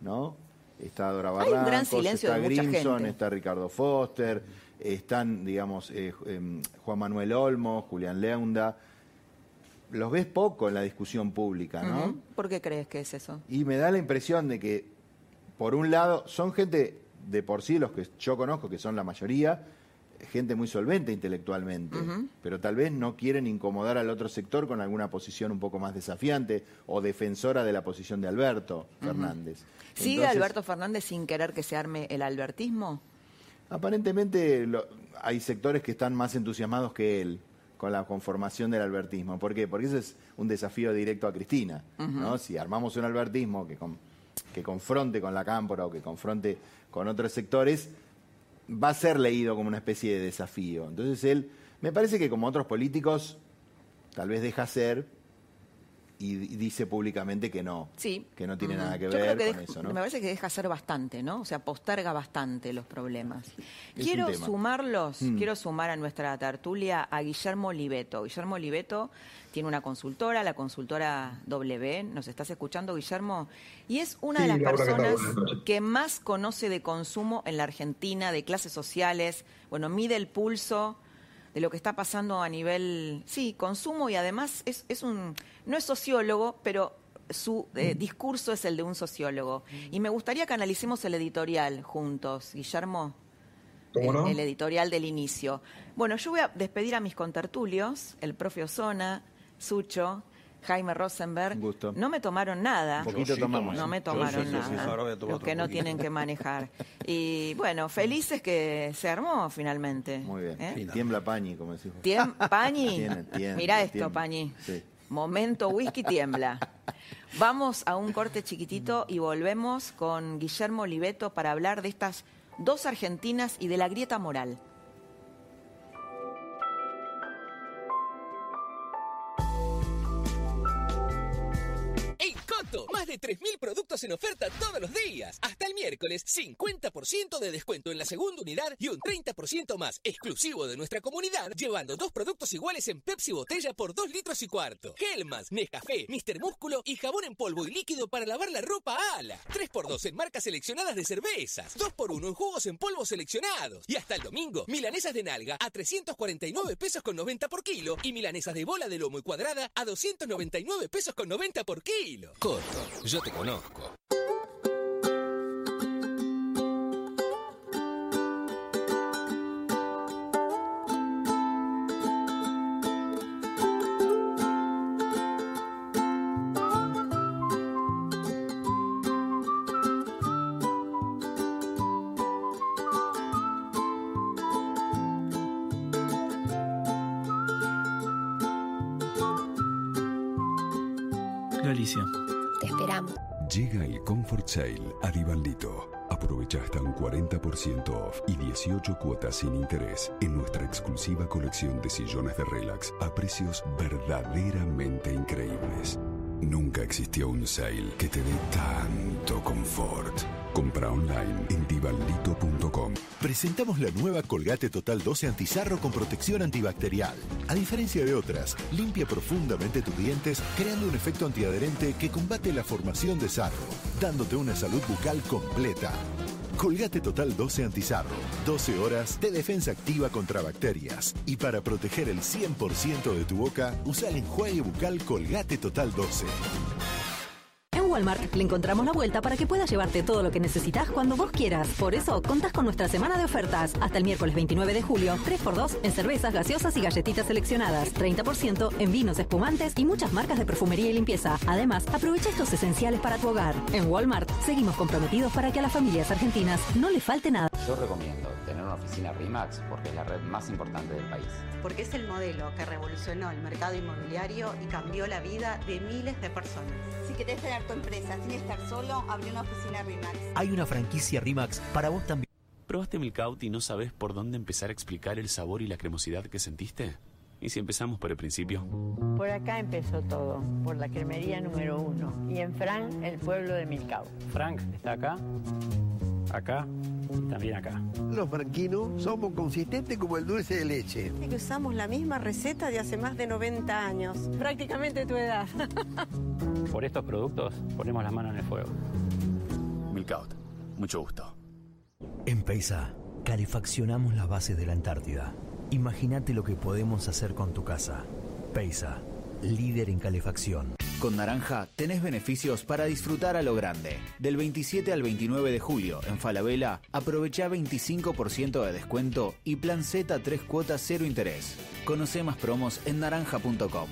¿no? Está Dora Hay un gran Barrancos, silencio está de mucha Grimson, gente. está Ricardo Foster, están, digamos, eh, em, Juan Manuel Olmo, Julián Leunda. Los ves poco en la discusión pública, ¿no? ¿Por qué crees que es eso? Y me da la impresión de que, por un lado, son gente de por sí, los que yo conozco, que son la mayoría, gente muy solvente intelectualmente, pero tal vez no quieren incomodar al otro sector con alguna posición un poco más desafiante o defensora de la posición de Alberto Fernández. ¿Sigue Entonces, Alberto Fernández sin querer que se arme el albertismo? Aparentemente lo- hay sectores que están más entusiasmados que él con la conformación del albertismo. ¿Por qué? Porque ese es un desafío directo a Cristina. ¿no? Si armamos un albertismo que, con- que confronte con la cámpora o que confronte con otros sectores, va a ser leído como una especie de desafío. Entonces él, me parece que como otros políticos, tal vez deja ser y, dice públicamente que no, Sí. que no tiene nada que Yo ver creo que con deja- eso. ¿no? Me parece que deja ser bastante, ¿no? O sea, posterga bastante los problemas. Quiero sumarlos, Mm. quiero sumar a nuestra tertulia a Guillermo Oliveto. Guillermo Oliveto tiene una consultora, la consultora W. ¿Nos estás escuchando, Guillermo? Y es una de las personas que más conoce de consumo en la Argentina, de clases sociales. Bueno, mide el pulso de lo que está pasando a nivel, sí, consumo y además es, es un, no es sociólogo, pero su eh, discurso es el de un sociólogo. Y me gustaría que analicemos el editorial juntos, Guillermo. ¿Cómo el, no? el editorial del inicio. Bueno, yo voy a despedir a mis contertulios, el profe Osona, Sucho, Jaime Rosenberg. gusto. No me tomaron nada. Un poquito sí tomamos. No me Yo tomaron sí, sí, sí, nada. ahora voy a tomar Los que no poquito. tienen que manejar. Y bueno, felices que se armó finalmente. Muy bien. ¿Eh? Tiembla Pañi, como decís vos. Tiem- Pañi. [laughs] Tiene, tiene, Mirá esto, tiembla. Pañi. Sí. Momento whisky tiembla. Vamos a un corte chiquitito y volvemos con Guillermo Oliveto para hablar de estas dos argentinas y de la grieta moral. De 3.000 productos en oferta todos los días. Hasta el miércoles, 50% de descuento en la segunda unidad y un 30% más exclusivo de nuestra comunidad, llevando dos productos iguales en Pepsi botella por 2 litros y cuarto. Helmas, Nescafé, Mister Músculo y jabón en polvo y líquido para lavar la ropa Ala. 3x2 en marcas seleccionadas de cervezas. 2x1 en jugos en polvo seleccionados. Y hasta el domingo, milanesas de nalga a 349 pesos con 90 por kilo y milanesas de bola de lomo y cuadrada a 299 pesos con 90 por kilo. Coto, yo te conozco. Galicia. Esperamos. Llega el Comfort Sale a. Aprovecha hasta un 40% off y 18 cuotas sin interés en nuestra exclusiva colección de sillones de relax a precios verdaderamente increíbles. Nunca existió un sale que te dé tanto confort. Compra online en divaldito.com. Presentamos la nueva Colgate Total 12 Antizarro con protección antibacterial. A diferencia de otras, limpia profundamente tus dientes creando un efecto antiadherente que combate la formación de sarro, dándote una salud bucal completa. Colgate Total 12 Antizarro. 12 horas de defensa activa contra bacterias. Y para proteger el 100% de tu boca, usa el enjuague bucal Colgate Total 12. En Walmart le encontramos la vuelta para que puedas llevarte todo lo que necesitas cuando vos quieras. Por eso, contás con nuestra semana de ofertas. Hasta el miércoles 29 de julio, 3x2 en cervezas, gaseosas y galletitas seleccionadas. 30% en vinos, espumantes y muchas marcas de perfumería y limpieza. Además, aprovecha estos esenciales para tu hogar. En Walmart, seguimos comprometidos para que a las familias argentinas no le falte nada. Yo recomiendo tener una oficina RIMAX porque es la red más importante del país. Porque es el modelo que revolucionó el mercado inmobiliario y cambió la vida de miles de personas. Si querés tener tu empresa sin estar solo, abrí una oficina RIMAX. Hay una franquicia RIMAX para vos también. ¿Probaste Milkout y no sabes por dónde empezar a explicar el sabor y la cremosidad que sentiste? ¿Y si empezamos por el principio? Por acá empezó todo, por la cremería número uno. Y en Frank, el pueblo de Milcao. Frank está acá, acá y también acá. Los franquinos somos consistentes como el dulce de leche. Es que usamos la misma receta de hace más de 90 años. Prácticamente tu edad. [laughs] Por estos productos ponemos la mano en el fuego. Milkout, mucho gusto. En Peisa, calefaccionamos las bases de la Antártida. Imagínate lo que podemos hacer con tu casa. Peisa, líder en calefacción. Con Naranja tenés beneficios para disfrutar a lo grande. Del 27 al 29 de julio en Falabella, aprovecha 25% de descuento y plan Z 3 cuotas cero interés. Conoce más promos en naranja.com.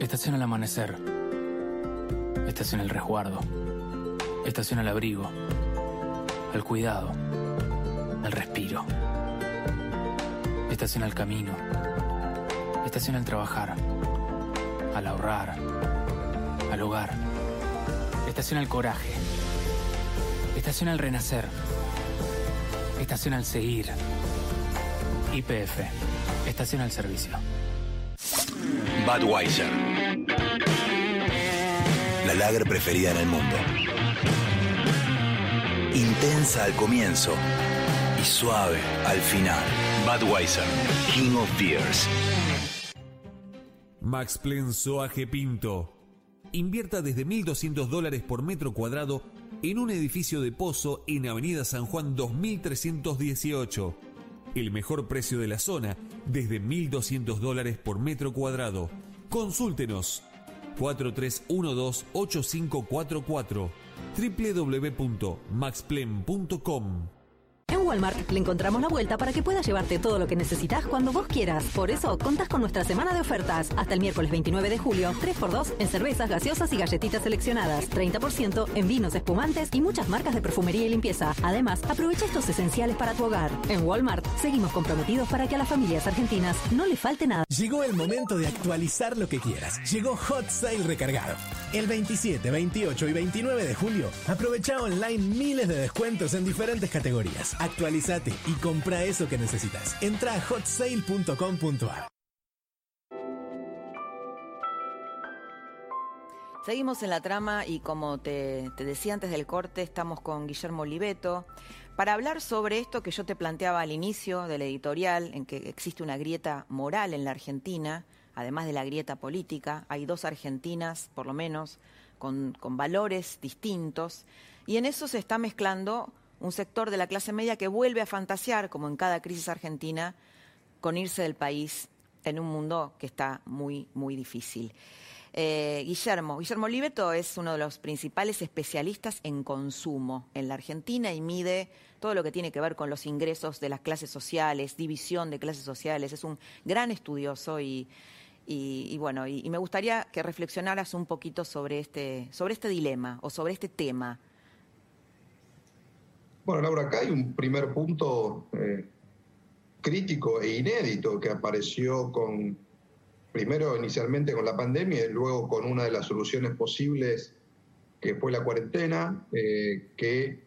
Estación al amanecer. Estación el resguardo. Estación al abrigo. Al cuidado. Al respiro. Estación al camino. Estación al trabajar. Al ahorrar. Al hogar. Estación al coraje. Estación al renacer. Estación al seguir. IPF. Estación al servicio. Budweiser. La lager preferida en el mundo. Intensa al comienzo y suave al final. Budweiser, King of Beers. Max Plan Soaje Pinto. Invierta desde 1.200 dólares por metro cuadrado en un edificio de pozo en Avenida San Juan 2318. El mejor precio de la zona desde 1.200 dólares por metro cuadrado. Consúltenos 4312-8544 www.maxplen.com En Walmart le encontramos la vuelta para que puedas llevarte todo lo que necesitas cuando vos quieras. Por eso, contás con nuestra semana de ofertas. Hasta el miércoles 29 de julio, 3x2 en cervezas, gaseosas y galletitas seleccionadas. 30% en vinos, espumantes y muchas marcas de perfumería y limpieza. Además, aprovecha estos esenciales para tu hogar. En Walmart, seguimos comprometidos para que a las familias argentinas no le falte nada. Llegó el momento de actualizar lo que quieras. Llegó Hot Sale recargado. El 27, 28 y 29 de julio, aprovecha online miles de descuentos en diferentes categorías. Actualizate y compra eso que necesitas. Entra a hotsale.com.ar. Seguimos en la trama y como te, te, decía antes del corte, estamos con Guillermo Oliveto para hablar sobre esto que yo te planteaba al inicio del editorial, en que existe una grieta moral en la Argentina, además de la grieta política. Hay dos Argentinas, por lo menos, con, valores distintos, y en eso se está mezclando un sector de la clase media que vuelve a fantasear, como en cada crisis argentina, con irse del país en un mundo que está muy, muy difícil. Eh, Guillermo, Guillermo Oliveto es uno de los principales especialistas en consumo en la Argentina y mide todo lo que tiene que ver con los ingresos de las clases sociales, división de clases sociales. Es un gran estudioso y, y, y bueno, y, y, me gustaría que reflexionaras un poquito sobre este, sobre este dilema o sobre este tema. Bueno, Laura, acá hay un primer punto eh, crítico e inédito que apareció con primero inicialmente con la pandemia y luego con una de las soluciones posibles que fue la cuarentena, eh, que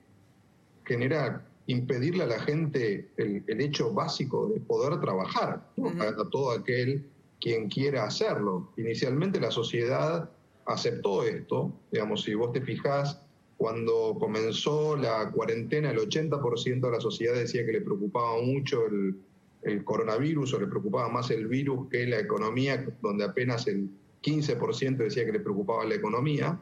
genera impedirle a la gente el, hecho básico de poder trabajar, a, todo aquel quien quiera hacerlo. Inicialmente la sociedad aceptó esto, digamos, si vos te fijás, cuando comenzó la cuarentena el 80% de la sociedad decía que le preocupaba mucho el, coronavirus o le preocupaba más el virus que la economía, donde apenas el 15% decía que le preocupaba la economía.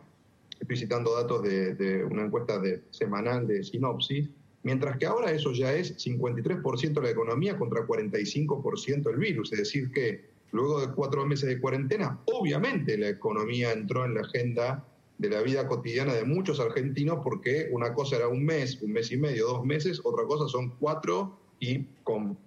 Estoy citando datos de, una encuesta de, semanal de Sinopsis, mientras que ahora eso ya es 53% la economía contra 45% el virus. Es decir, que luego de cuatro meses de cuarentena, obviamente la economía entró en la agenda de la vida cotidiana de muchos argentinos porque una cosa era un mes, un mes y medio, dos meses, otra cosa son cuatro y con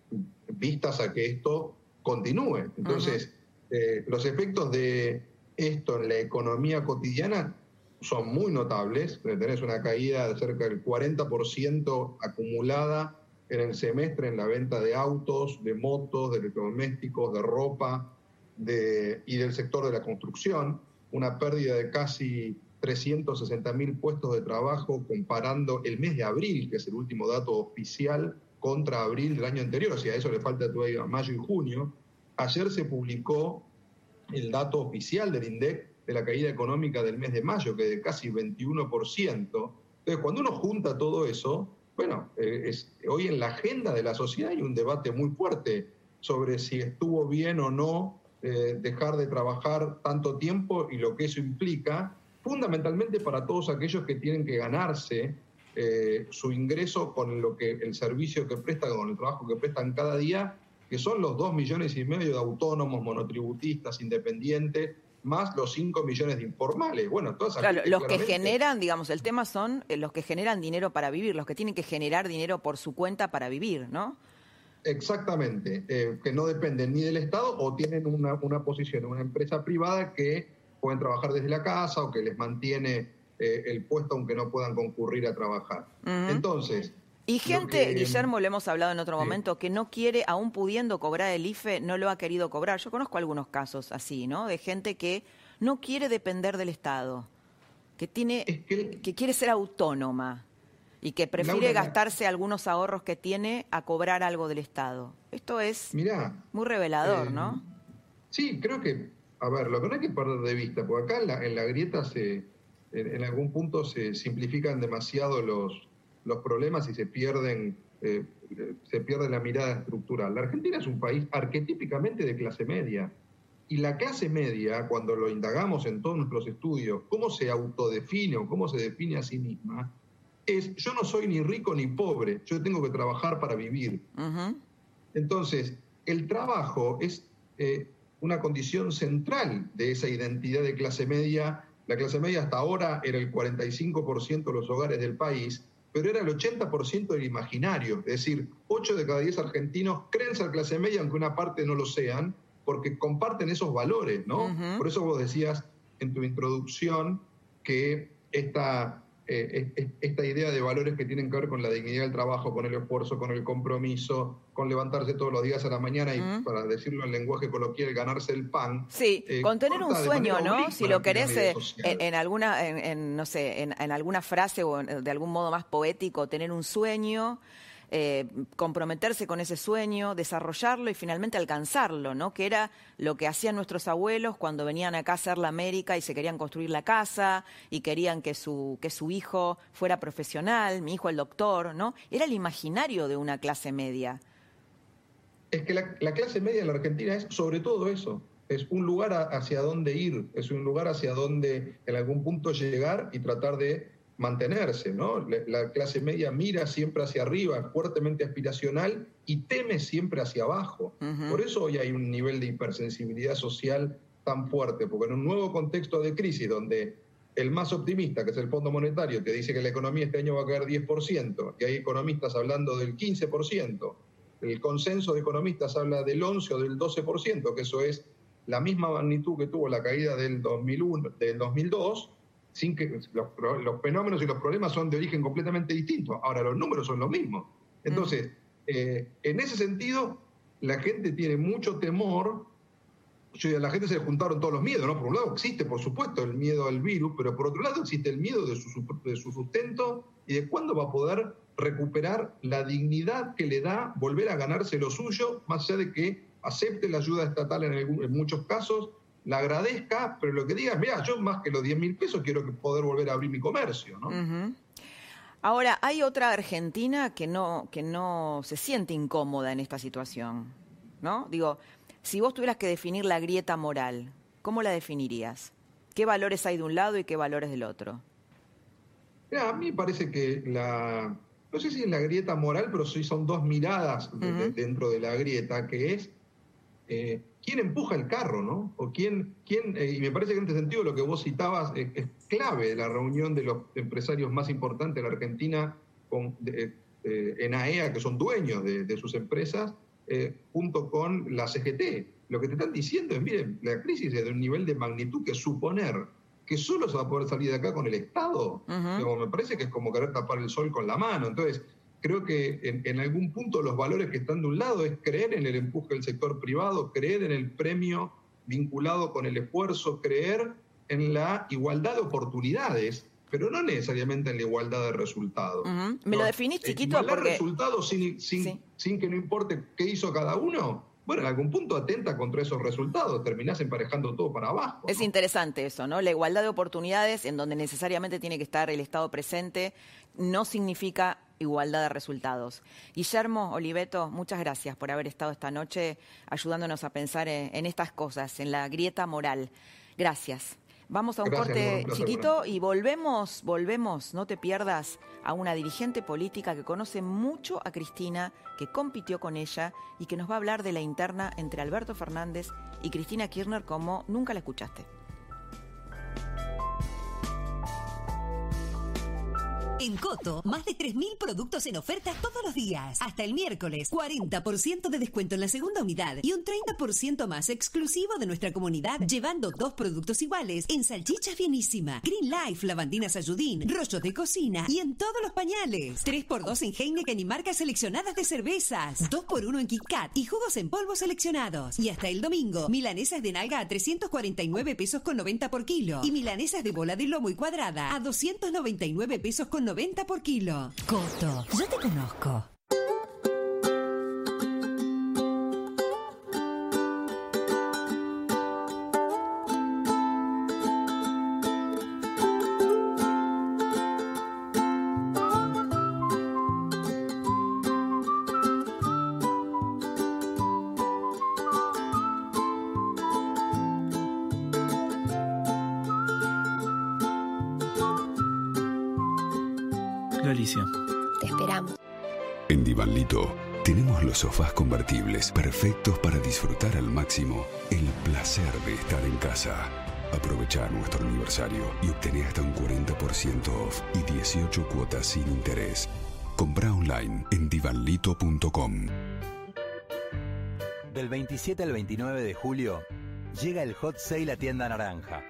vistas a que esto continúe. Entonces, eh, los efectos de esto en la economía cotidiana son muy notables. Tenés una caída de cerca del 40% acumulada en el semestre en la venta de autos, de motos, de electrodomésticos, de ropa de, y del sector de la construcción. Una pérdida de casi 360 mil puestos de trabajo comparando el mes de abril, que es el último dato oficial, contra abril del año anterior, o sea, a eso le falta todavía mayo y junio. Ayer se publicó el dato oficial del INDEC de la caída económica del mes de mayo, que de casi 21%. Entonces, cuando uno junta todo eso, bueno, eh, hoy en la agenda de la sociedad hay un debate muy fuerte sobre si estuvo bien o no eh, dejar de trabajar tanto tiempo y lo que eso implica, fundamentalmente para todos aquellos que tienen que ganarse eh, su ingreso con lo que el servicio que prestan, con el trabajo que prestan cada día, que son los dos millones y medio de autónomos, monotributistas, independientes, más los 5 millones de informales. Bueno, todas claro, los que generan, digamos, el tema son eh, los que generan dinero para vivir, los que tienen que generar dinero por su cuenta para vivir, ¿no? Exactamente, eh, que no dependen ni del Estado o tienen una, una posición en una empresa privada que pueden trabajar desde la casa o que les mantiene eh, el puesto aunque no puedan concurrir a trabajar. Entonces... Y gente, Guillermo, le hemos hablado en otro momento, que no quiere, aún pudiendo cobrar el IFE, no lo ha querido cobrar. Yo conozco algunos casos así, ¿no? De gente que no quiere depender del Estado, que, tiene, que, quiere ser autónoma y que prefiere gastarse algunos ahorros que tiene a cobrar algo del Estado. Esto es muy revelador, ¿no? Eh, sí, creo que, a ver, lo que no hay que perder de vista, porque acá en la grieta se, en, algún punto se simplifican demasiado los, los problemas y se pierden eh, se pierde la mirada estructural. La Argentina es un país arquetípicamente de clase media. Y la clase media, cuando lo indagamos en todos nuestros estudios, cómo se autodefine o cómo se define a sí misma, es yo no soy ni rico ni pobre, yo tengo que trabajar para vivir. Entonces, el trabajo es eh, una condición central de esa identidad de clase media la clase media hasta ahora era el 45% de los hogares del país, pero era el 80% del imaginario. Es decir, 8 de cada 10 argentinos creen ser clase media, aunque una parte no lo sean, porque comparten esos valores, ¿no? Por eso vos decías en tu introducción que esta eh, esta idea de valores que tienen que ver con la dignidad del trabajo, con el esfuerzo, con el compromiso, con levantarse todos los días a la mañana y, para decirlo en lenguaje coloquial, ganarse el pan. Sí, eh, con tener un sueño, ¿no? Si lo querés eh, en, alguna, no sé, en, en, alguna frase o de algún modo más poético, tener un sueño eh, comprometerse con ese sueño, desarrollarlo y finalmente alcanzarlo, ¿no? Que era lo que hacían nuestros abuelos cuando venían acá a hacer la América y se querían construir la casa y querían que su, que su hijo fuera profesional, mi hijo el doctor, ¿no? Era el imaginario de una clase media. Es que la, la clase media en la Argentina es sobre todo eso, es un lugar hacia dónde ir, es un lugar hacia donde en algún punto llegar y tratar de mantenerse, ¿no? La clase media mira siempre hacia arriba, fuertemente aspiracional y teme siempre hacia abajo. Por eso hoy hay un nivel de hipersensibilidad social tan fuerte, porque en un nuevo contexto de crisis donde el más optimista, que es el Fondo Monetario, te dice que la economía este año va a caer 10%, y hay economistas hablando del 15%, el consenso de economistas habla del 11 o del 12%, que eso es la misma magnitud que tuvo la caída del 2001, del 2002, sin que los, fenómenos y los problemas son de origen completamente distinto. Ahora, los números son los mismos. Entonces, eh, en ese sentido, la gente tiene mucho temor la gente se juntaron todos los miedos, ¿no? Por un lado existe, por supuesto, el miedo al virus, pero por otro lado existe el miedo de su, de su sustento y de cuándo va a poder recuperar la dignidad que le da volver a ganarse lo suyo, más allá de que acepte la ayuda estatal en, muchos casos, la agradezca, pero lo que diga es, mira, yo más que los 10 mil pesos quiero poder volver a abrir mi comercio, ¿no? Ahora, hay otra Argentina que no, que no se siente incómoda en esta situación, ¿no? Digo, si vos tuvieras que definir la grieta moral, ¿cómo la definirías? ¿Qué valores hay de un lado y qué valores del otro? a mí me parece que la, no sé si es la grieta moral, pero sí son dos miradas dentro de la grieta, que es eh, quién empuja el carro, ¿no? O quién, quién eh, y me parece que en este sentido lo que vos citabas es, clave la reunión de los empresarios más importantes de la Argentina con, en AEA, que son dueños de, sus empresas, eh, junto con la CGT. Lo que te están diciendo es, miren, la crisis es de un nivel de magnitud que suponer que solo se va a poder salir de acá con el Estado, me parece que es como querer tapar el sol con la mano. Entonces, creo que en, algún punto los valores que están de un lado es creer en el empuje del sector privado, creer en el premio vinculado con el esfuerzo, creer en la igualdad de oportunidades, pero no necesariamente en la igualdad de resultados. Me lo definís chiquito porque... resultados sin, sin que no importe qué hizo cada uno, bueno, en algún punto atenta contra esos resultados, terminás emparejando todo para abajo. Es interesante eso, ¿no? La igualdad de oportunidades en donde necesariamente tiene que estar el Estado presente no significa igualdad de resultados. Guillermo Oliveto, muchas gracias por haber estado esta noche ayudándonos a pensar en estas cosas, en la grieta moral. Gracias. Vamos a un corte chiquito y volvemos, volvemos, no te pierdas, a una dirigente política que conoce mucho a Cristina, que compitió con ella y que nos va a hablar de la interna entre Alberto Fernández y Cristina Kirchner como nunca la escuchaste. En Coto, más de 3.000 productos en oferta todos los días. Hasta el miércoles, 40% de descuento en la segunda unidad y un 30% más exclusivo de nuestra comunidad, llevando dos productos iguales en salchichas bienísima, Green Life, lavandinas ayudín, rollos de cocina y en todos los pañales. 3x2 en Heineken y marcas seleccionadas de cervezas. 2x1 en KitKat y jugos en polvo seleccionados. Y hasta el domingo, milanesas de nalga a 349 pesos con 90 por kilo y milanesas de bola de lomo y cuadrada a 299 pesos con 90 por kilo. Coto, yo te conozco. Tenemos los sofás convertibles perfectos para disfrutar al máximo el placer de estar en casa. Aprovecha nuestro aniversario y obtené hasta un 40% off y 18 cuotas sin interés. Compra online en divanlito.com. Del 27 al 29 de julio llega el Hot Sale a Tienda Naranja.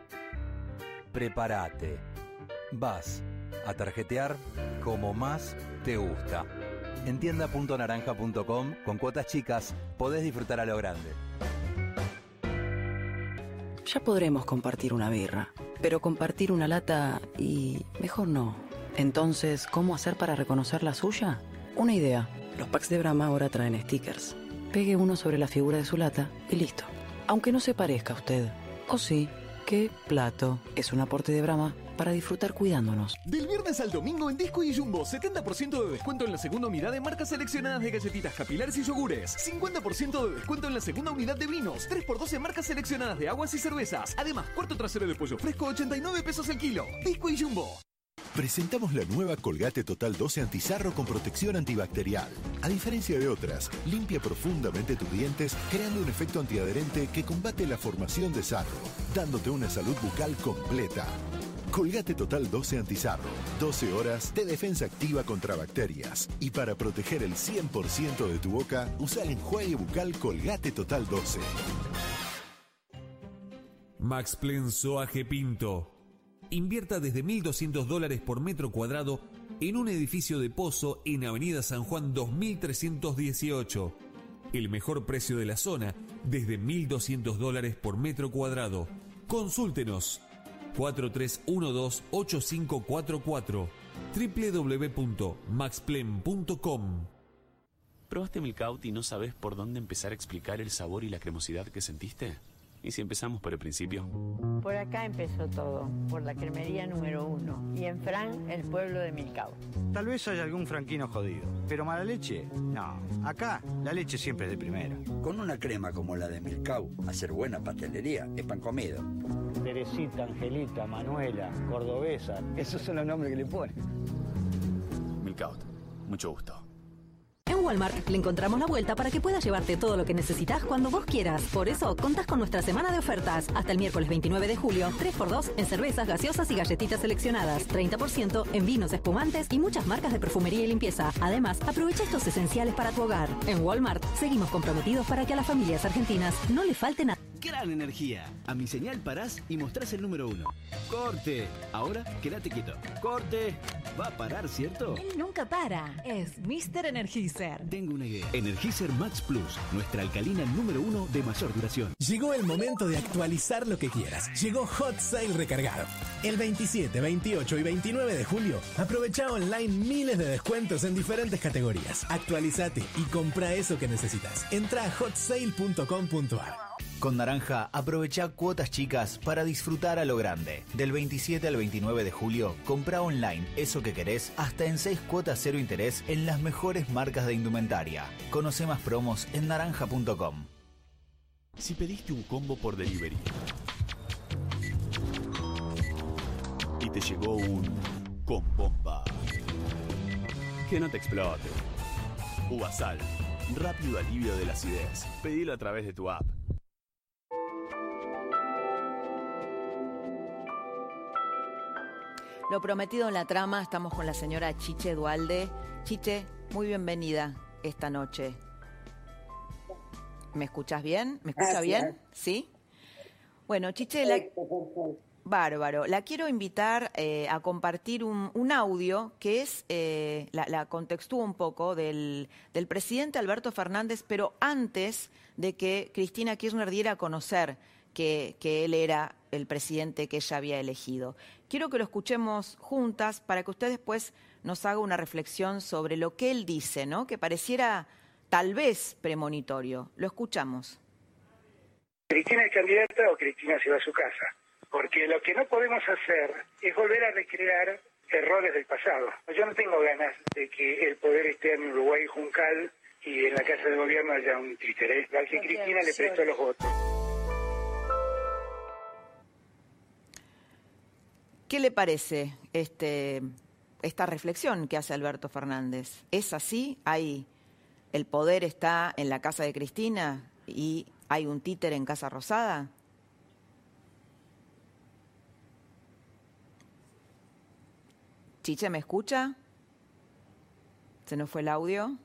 Prepárate. Vas a tarjetear como más te gusta. En tienda.naranja.com, con cuotas chicas, podés disfrutar a lo grande. Ya podremos compartir una birra, pero compartir una lata y mejor no. Entonces, ¿cómo hacer para reconocer la suya? Una idea. Los packs de Brahma ahora traen stickers. Pegue uno sobre la figura de su lata y listo. Aunque no se parezca a usted. O sí, qué plato. Es un aporte de Brahma para disfrutar cuidándonos. Del viernes al domingo en Disco y Jumbo, 70% de descuento en la segunda unidad de marcas seleccionadas de galletitas capilares y yogures. 50% de descuento en la segunda unidad de vinos. 3x12 en marcas seleccionadas de aguas y cervezas. Además, cuarto trasero de pollo fresco, 89 pesos el kilo. Disco y Jumbo. Presentamos la nueva Colgate Total 12 Antizarro con protección antibacterial. A diferencia de otras, limpia profundamente tus dientes creando un efecto antiadherente que combate la formación de sarro, dándote una salud bucal completa. Colgate Total 12 Antizarro. 12 horas de defensa activa contra bacterias. Y para proteger el 100% de tu boca, usa el enjuague bucal Colgate Total 12. Max Soaje Pinto. Invierta desde 1.200 dólares por metro cuadrado en un edificio de pozo en Avenida San Juan 2318 El mejor precio de la zona, desde 1.200 dólares por metro cuadrado. Consúltenos 4312-8544 www.maxplen.com ¿Probaste Milkout y no sabes por dónde empezar a explicar el sabor y la cremosidad que sentiste? ¿Y si empezamos por el principio? Por acá empezó todo, por la cremería número uno. Y en Fran, el pueblo de Milcao. Tal vez haya algún franquino jodido, pero mala leche, no. Acá, la leche siempre es de primera. Con una crema como la de Milcao, hacer buena pastelería es pan comido. Teresita, Angelita, Manuela, Cordobesa, esos son los nombres que le ponen. Milkout, mucho gusto. Walmart le encontramos la vuelta para que puedas llevarte todo lo que necesitas cuando vos quieras. Por eso, contás con nuestra semana de ofertas. Hasta el miércoles 29 de julio, 3x2 en cervezas, gaseosas y galletitas seleccionadas. 30% en vinos espumantes y muchas marcas de perfumería y limpieza. Además, aprovecha estos esenciales para tu hogar. En Walmart, seguimos comprometidos para que a las familias argentinas no le falte nada. Gran energía. A mi señal parás y mostrás el número uno. ¡Corte! Ahora quédate quieto. ¡Corte! Va a parar, ¿cierto? Él nunca para. Es Mr. Energizer. Tengo una idea. Energizer Max Plus, nuestra alcalina número uno de mayor duración. Llegó el momento de actualizar lo que quieras. Llegó Hot Sale recargado. El 27, 28 y 29 de julio, aprovecha online miles de descuentos en diferentes categorías. Actualizate y compra eso que necesitas. Entra a hotsale.com.ar. Con Naranja, aprovecha cuotas chicas para disfrutar a lo grande. Del 27 al 29 de julio, compra online eso que querés hasta en 6 cuotas cero interés en las mejores marcas de indumentaria. Conoce más promos en naranja.com. Si pediste un combo por delivery y te llegó un con bomba, que no te explote. Uvasal, rápido alivio de la acidez. Pedilo a través de tu app. Lo prometido en la trama, estamos con la señora Chiche Dualde. Chiche, muy bienvenida esta noche. ¿Me escuchas bien? ¿Me escucha Gracias. bien? ¿Sí? Bueno, Chiche, la... Bárbaro. La quiero invitar eh, a compartir un, un audio que es, eh, la, la contextúa un poco, del, del presidente Alberto Fernández, pero antes de que Cristina Kirchner diera a conocer que, que él era el presidente que ella había elegido. Quiero que lo escuchemos juntas para que usted después nos haga una reflexión sobre lo que él dice, ¿no? Que pareciera tal vez premonitorio. Lo escuchamos. ¿Cristina es candidata o Cristina se va a su casa? Porque lo que no podemos hacer es volver a recrear errores del pasado. Yo no tengo ganas de que el poder esté en Uruguay Juncal y en la Casa de Gobierno haya un títere. Al que Cristina le prestó los votos. ¿Qué le parece este, esta reflexión que hace Alberto Fernández? ¿Es así? ¿Hay, ¿El poder está en la casa de Cristina y hay un títere en Casa Rosada? Chiche, ¿me escucha? ¿Se nos fue el audio?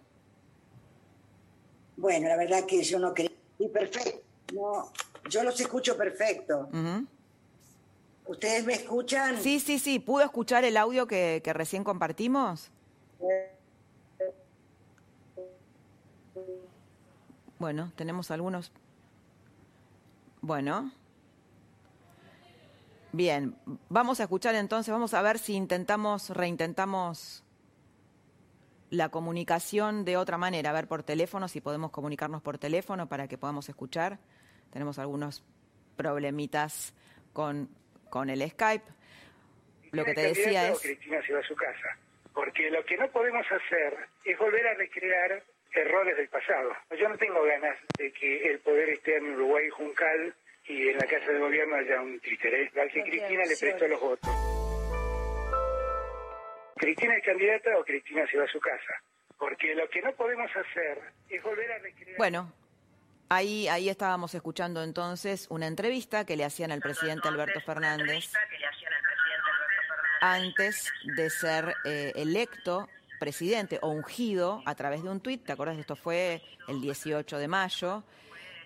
Bueno, la verdad que yo no creí perfecto. No, yo los escucho perfecto. Ujú. ¿Ustedes me escuchan? Sí, sí, sí. ¿Pudo escuchar el audio que, que recién compartimos? Bueno, tenemos algunos. Bueno. Bien, vamos a escuchar entonces, vamos a ver si intentamos, reintentamos la comunicación de otra manera, a ver por teléfono, si podemos comunicarnos por teléfono para que podamos escuchar. Tenemos algunos problemitas con, con el Skype. Lo que te ¿Cristina es decía candidata es... o Cristina se va a su casa? Porque lo que no podemos hacer es volver a recrear errores del pasado. Yo no tengo ganas de que el poder esté en Uruguay Juncal y en la Casa de Gobierno haya un títere. Al que Cristina le prestó los votos. ¿Cristina es candidata o Cristina se va a su casa? Porque lo que no podemos hacer es volver a recrear... Bueno, ahí, ahí estábamos escuchando entonces una entrevista que le hacían al presidente Alberto Fernández antes de ser eh, electo presidente o ungido a través de un tuit. ¿Te acuerdas? Esto fue el 18 de mayo.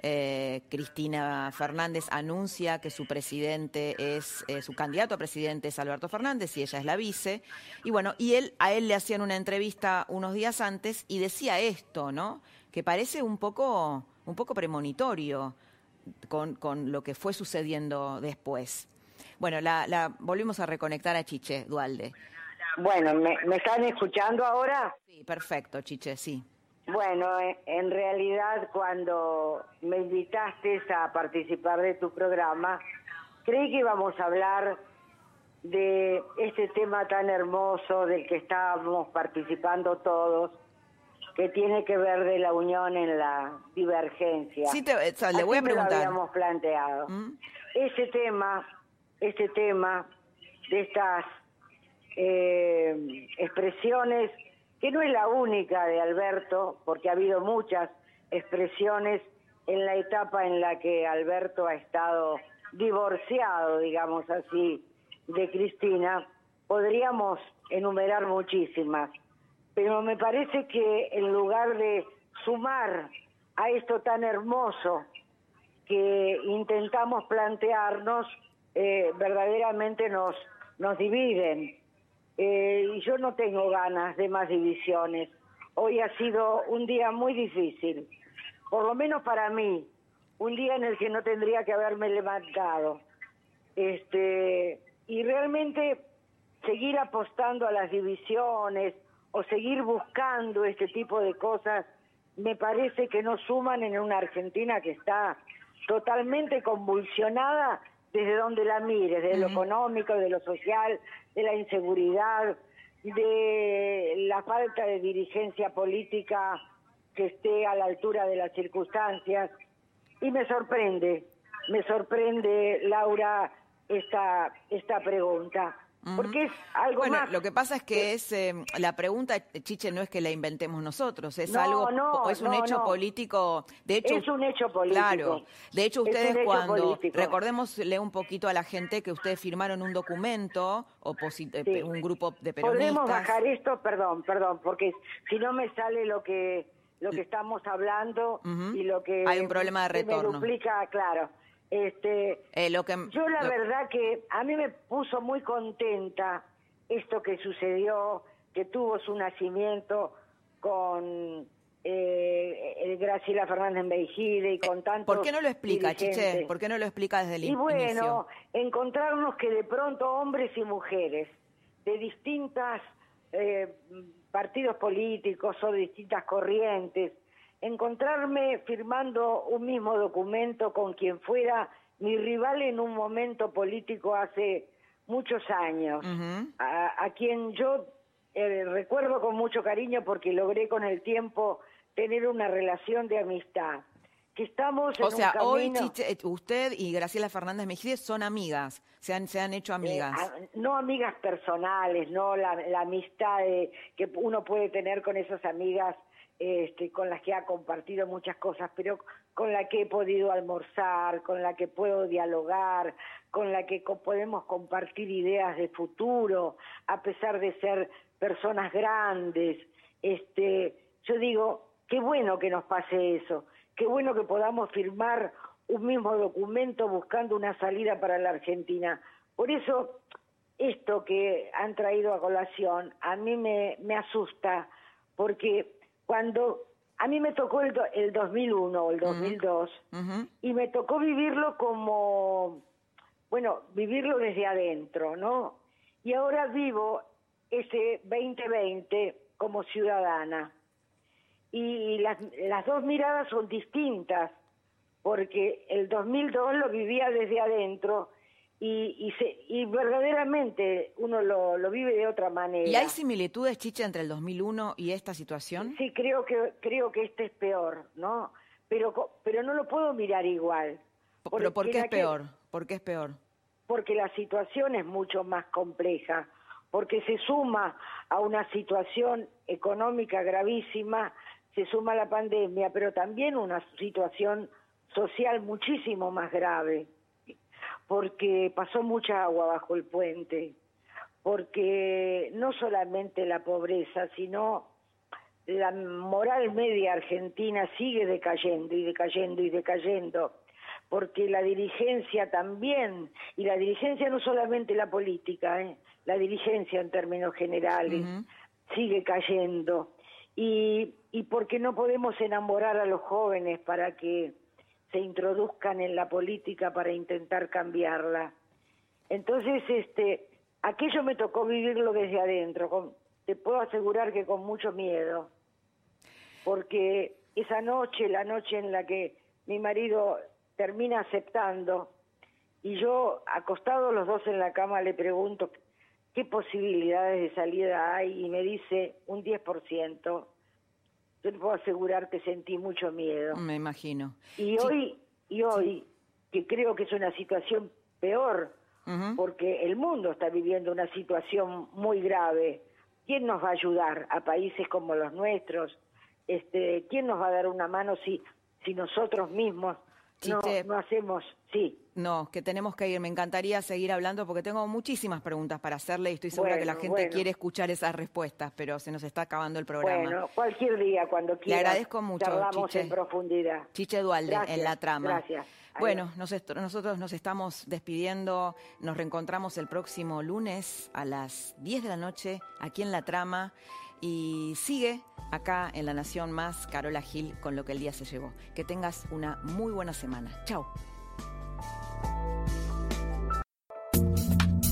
eh, Cristina Fernández anuncia que su presidente es, eh, su candidato a presidente es Alberto Fernández y ella es la vice. Y bueno, y él, a él le hacían una entrevista unos días antes y decía esto, ¿no? Que parece un poco, un poco premonitorio con, con lo que fue sucediendo después. Bueno, la, la volvimos a reconectar a Chiche Dualde. Bueno, ¿me, ¿me están escuchando ahora? Sí, perfecto, Chiche, sí. Bueno, eh, en realidad cuando me invitaste a participar de tu programa, creí que íbamos a hablar de este tema tan hermoso del que estábamos participando todos, que tiene que ver de la unión en la divergencia. Sí, te, le voy a me lo preguntar. habíamos planteado. Ese tema, este tema de estas eh, expresiones, que no es la única de Alberto, porque ha habido muchas expresiones en la etapa en la que Alberto ha estado divorciado, digamos así, de Cristina, podríamos enumerar muchísimas, pero me parece que en lugar de sumar a esto tan hermoso que intentamos plantearnos, eh, verdaderamente nos, nos dividen. Eh, y yo no tengo ganas de más divisiones. Hoy ha sido un día muy difícil, por lo menos para mí, un día en el que no tendría que haberme levantado. Este, y realmente seguir apostando a las divisiones o seguir buscando este tipo de cosas me parece que no suman en una Argentina que está totalmente convulsionada desde donde la mires, desde lo económico, de lo social, de la inseguridad, de la falta de dirigencia política que esté a la altura de las circunstancias. Y me sorprende, me sorprende, Laura, esta, esta pregunta. Porque es algo bueno, más. lo que pasa es que es eh, la pregunta, Chiche, no es que la inventemos nosotros, es No, algo, no, es un no, hecho político. De hecho, Es un hecho político. Claro. De hecho, ustedes hecho cuando recordémosle un poquito a la gente que ustedes firmaron un documento, eh, Sí. un grupo de Podemos peronistas. bajar esto, perdón, perdón, porque si no me sale lo que lo que estamos hablando y lo que Hay un problema de se me retorno. duplica, claro. Este, Eh, lo que, yo la lo- verdad que a mí me puso muy contenta esto que sucedió, que tuvo su nacimiento con eh, el Graciela Fernández Meijide y con tantos ¿Por qué no lo explica, Chiche? dirigentes. ¿Por qué no lo explica desde el Y in- bueno, inicio? encontrarnos que de pronto hombres y mujeres de distintas eh, partidos políticos o de distintas corrientes, encontrarme firmando un mismo documento con quien fuera mi rival en un momento político hace muchos años, a, a quien yo eh, recuerdo con mucho cariño porque logré con el tiempo tener una relación de amistad. Que estamos en O sea, un hoy camino- Chiche, eh, usted y Graciela Fernández Mejide son amigas, se han, se han hecho amigas. Eh, a- no amigas personales, no la, la amistad de- que uno puede tener con esas amigas este, con las que ha compartido muchas cosas, pero con la que he podido almorzar, con la que puedo dialogar, con la que podemos compartir ideas de futuro, a pesar de ser personas grandes. Este, yo digo, qué bueno que nos pase eso, qué bueno que podamos firmar un mismo documento buscando una salida para la Argentina. Por eso, esto que han traído a colación a mí me asusta, porque cuando a mí me tocó el, do- el 2001 o el 2002, y me tocó vivirlo como, bueno, vivirlo desde adentro, ¿no? Y ahora vivo ese 2020 como ciudadana. Y las, las dos miradas son distintas, porque el 2002 lo vivía desde adentro y, y, se, y verdaderamente uno lo, lo vive de otra manera. ¿Y hay similitudes, Chiche, entre el 2001 y esta situación? Sí, creo que creo que este es peor, ¿no? Pero pero no lo puedo mirar igual. ¿Pero por qué es peor? ¿Por qué es peor? Porque la situación es mucho más compleja, porque se suma a una situación económica gravísima, se suma la pandemia, pero también una situación social muchísimo más grave, porque pasó mucha agua bajo el puente, porque no solamente la pobreza, sino la moral media argentina sigue decayendo y decayendo y decayendo, porque la dirigencia también, y la dirigencia no solamente la política, ¿eh? la dirigencia en términos generales, sigue cayendo. Y, y porque no podemos enamorar a los jóvenes para que se introduzcan en la política para intentar cambiarla. Entonces, este, aquello me tocó vivirlo desde adentro, te puedo asegurar que con mucho miedo, porque esa noche, la noche en la que mi marido termina aceptando, y yo, acostados los dos en la cama, le pregunto qué posibilidades de salida hay, y me dice un 10%. Yo te puedo asegurar que sentí mucho miedo. Me imagino. Y hoy, y hoy, que creo que es una situación peor, porque el mundo está viviendo una situación muy grave. ¿Quién nos va a ayudar a países como los nuestros? Este, ¿Quién nos va a dar una mano si, si nosotros mismos no, no, hacemos, sí. No, que tenemos que ir. Me encantaría seguir hablando porque tengo muchísimas preguntas para hacerle y estoy segura que la gente quiere escuchar esas respuestas, pero se nos está acabando el programa. Bueno, cualquier día, cuando quiera. Le agradezco mucho, Chiche. en profundidad. Chiche Dualde, en la trama. Gracias. Bueno, nosotros nos estamos despidiendo. Nos reencontramos el próximo lunes a las 10 de la noche aquí en La Trama. Y sigue acá en La Nación Más Carola Gil con lo que el día se llevó. Que tengas una muy buena semana. Chao.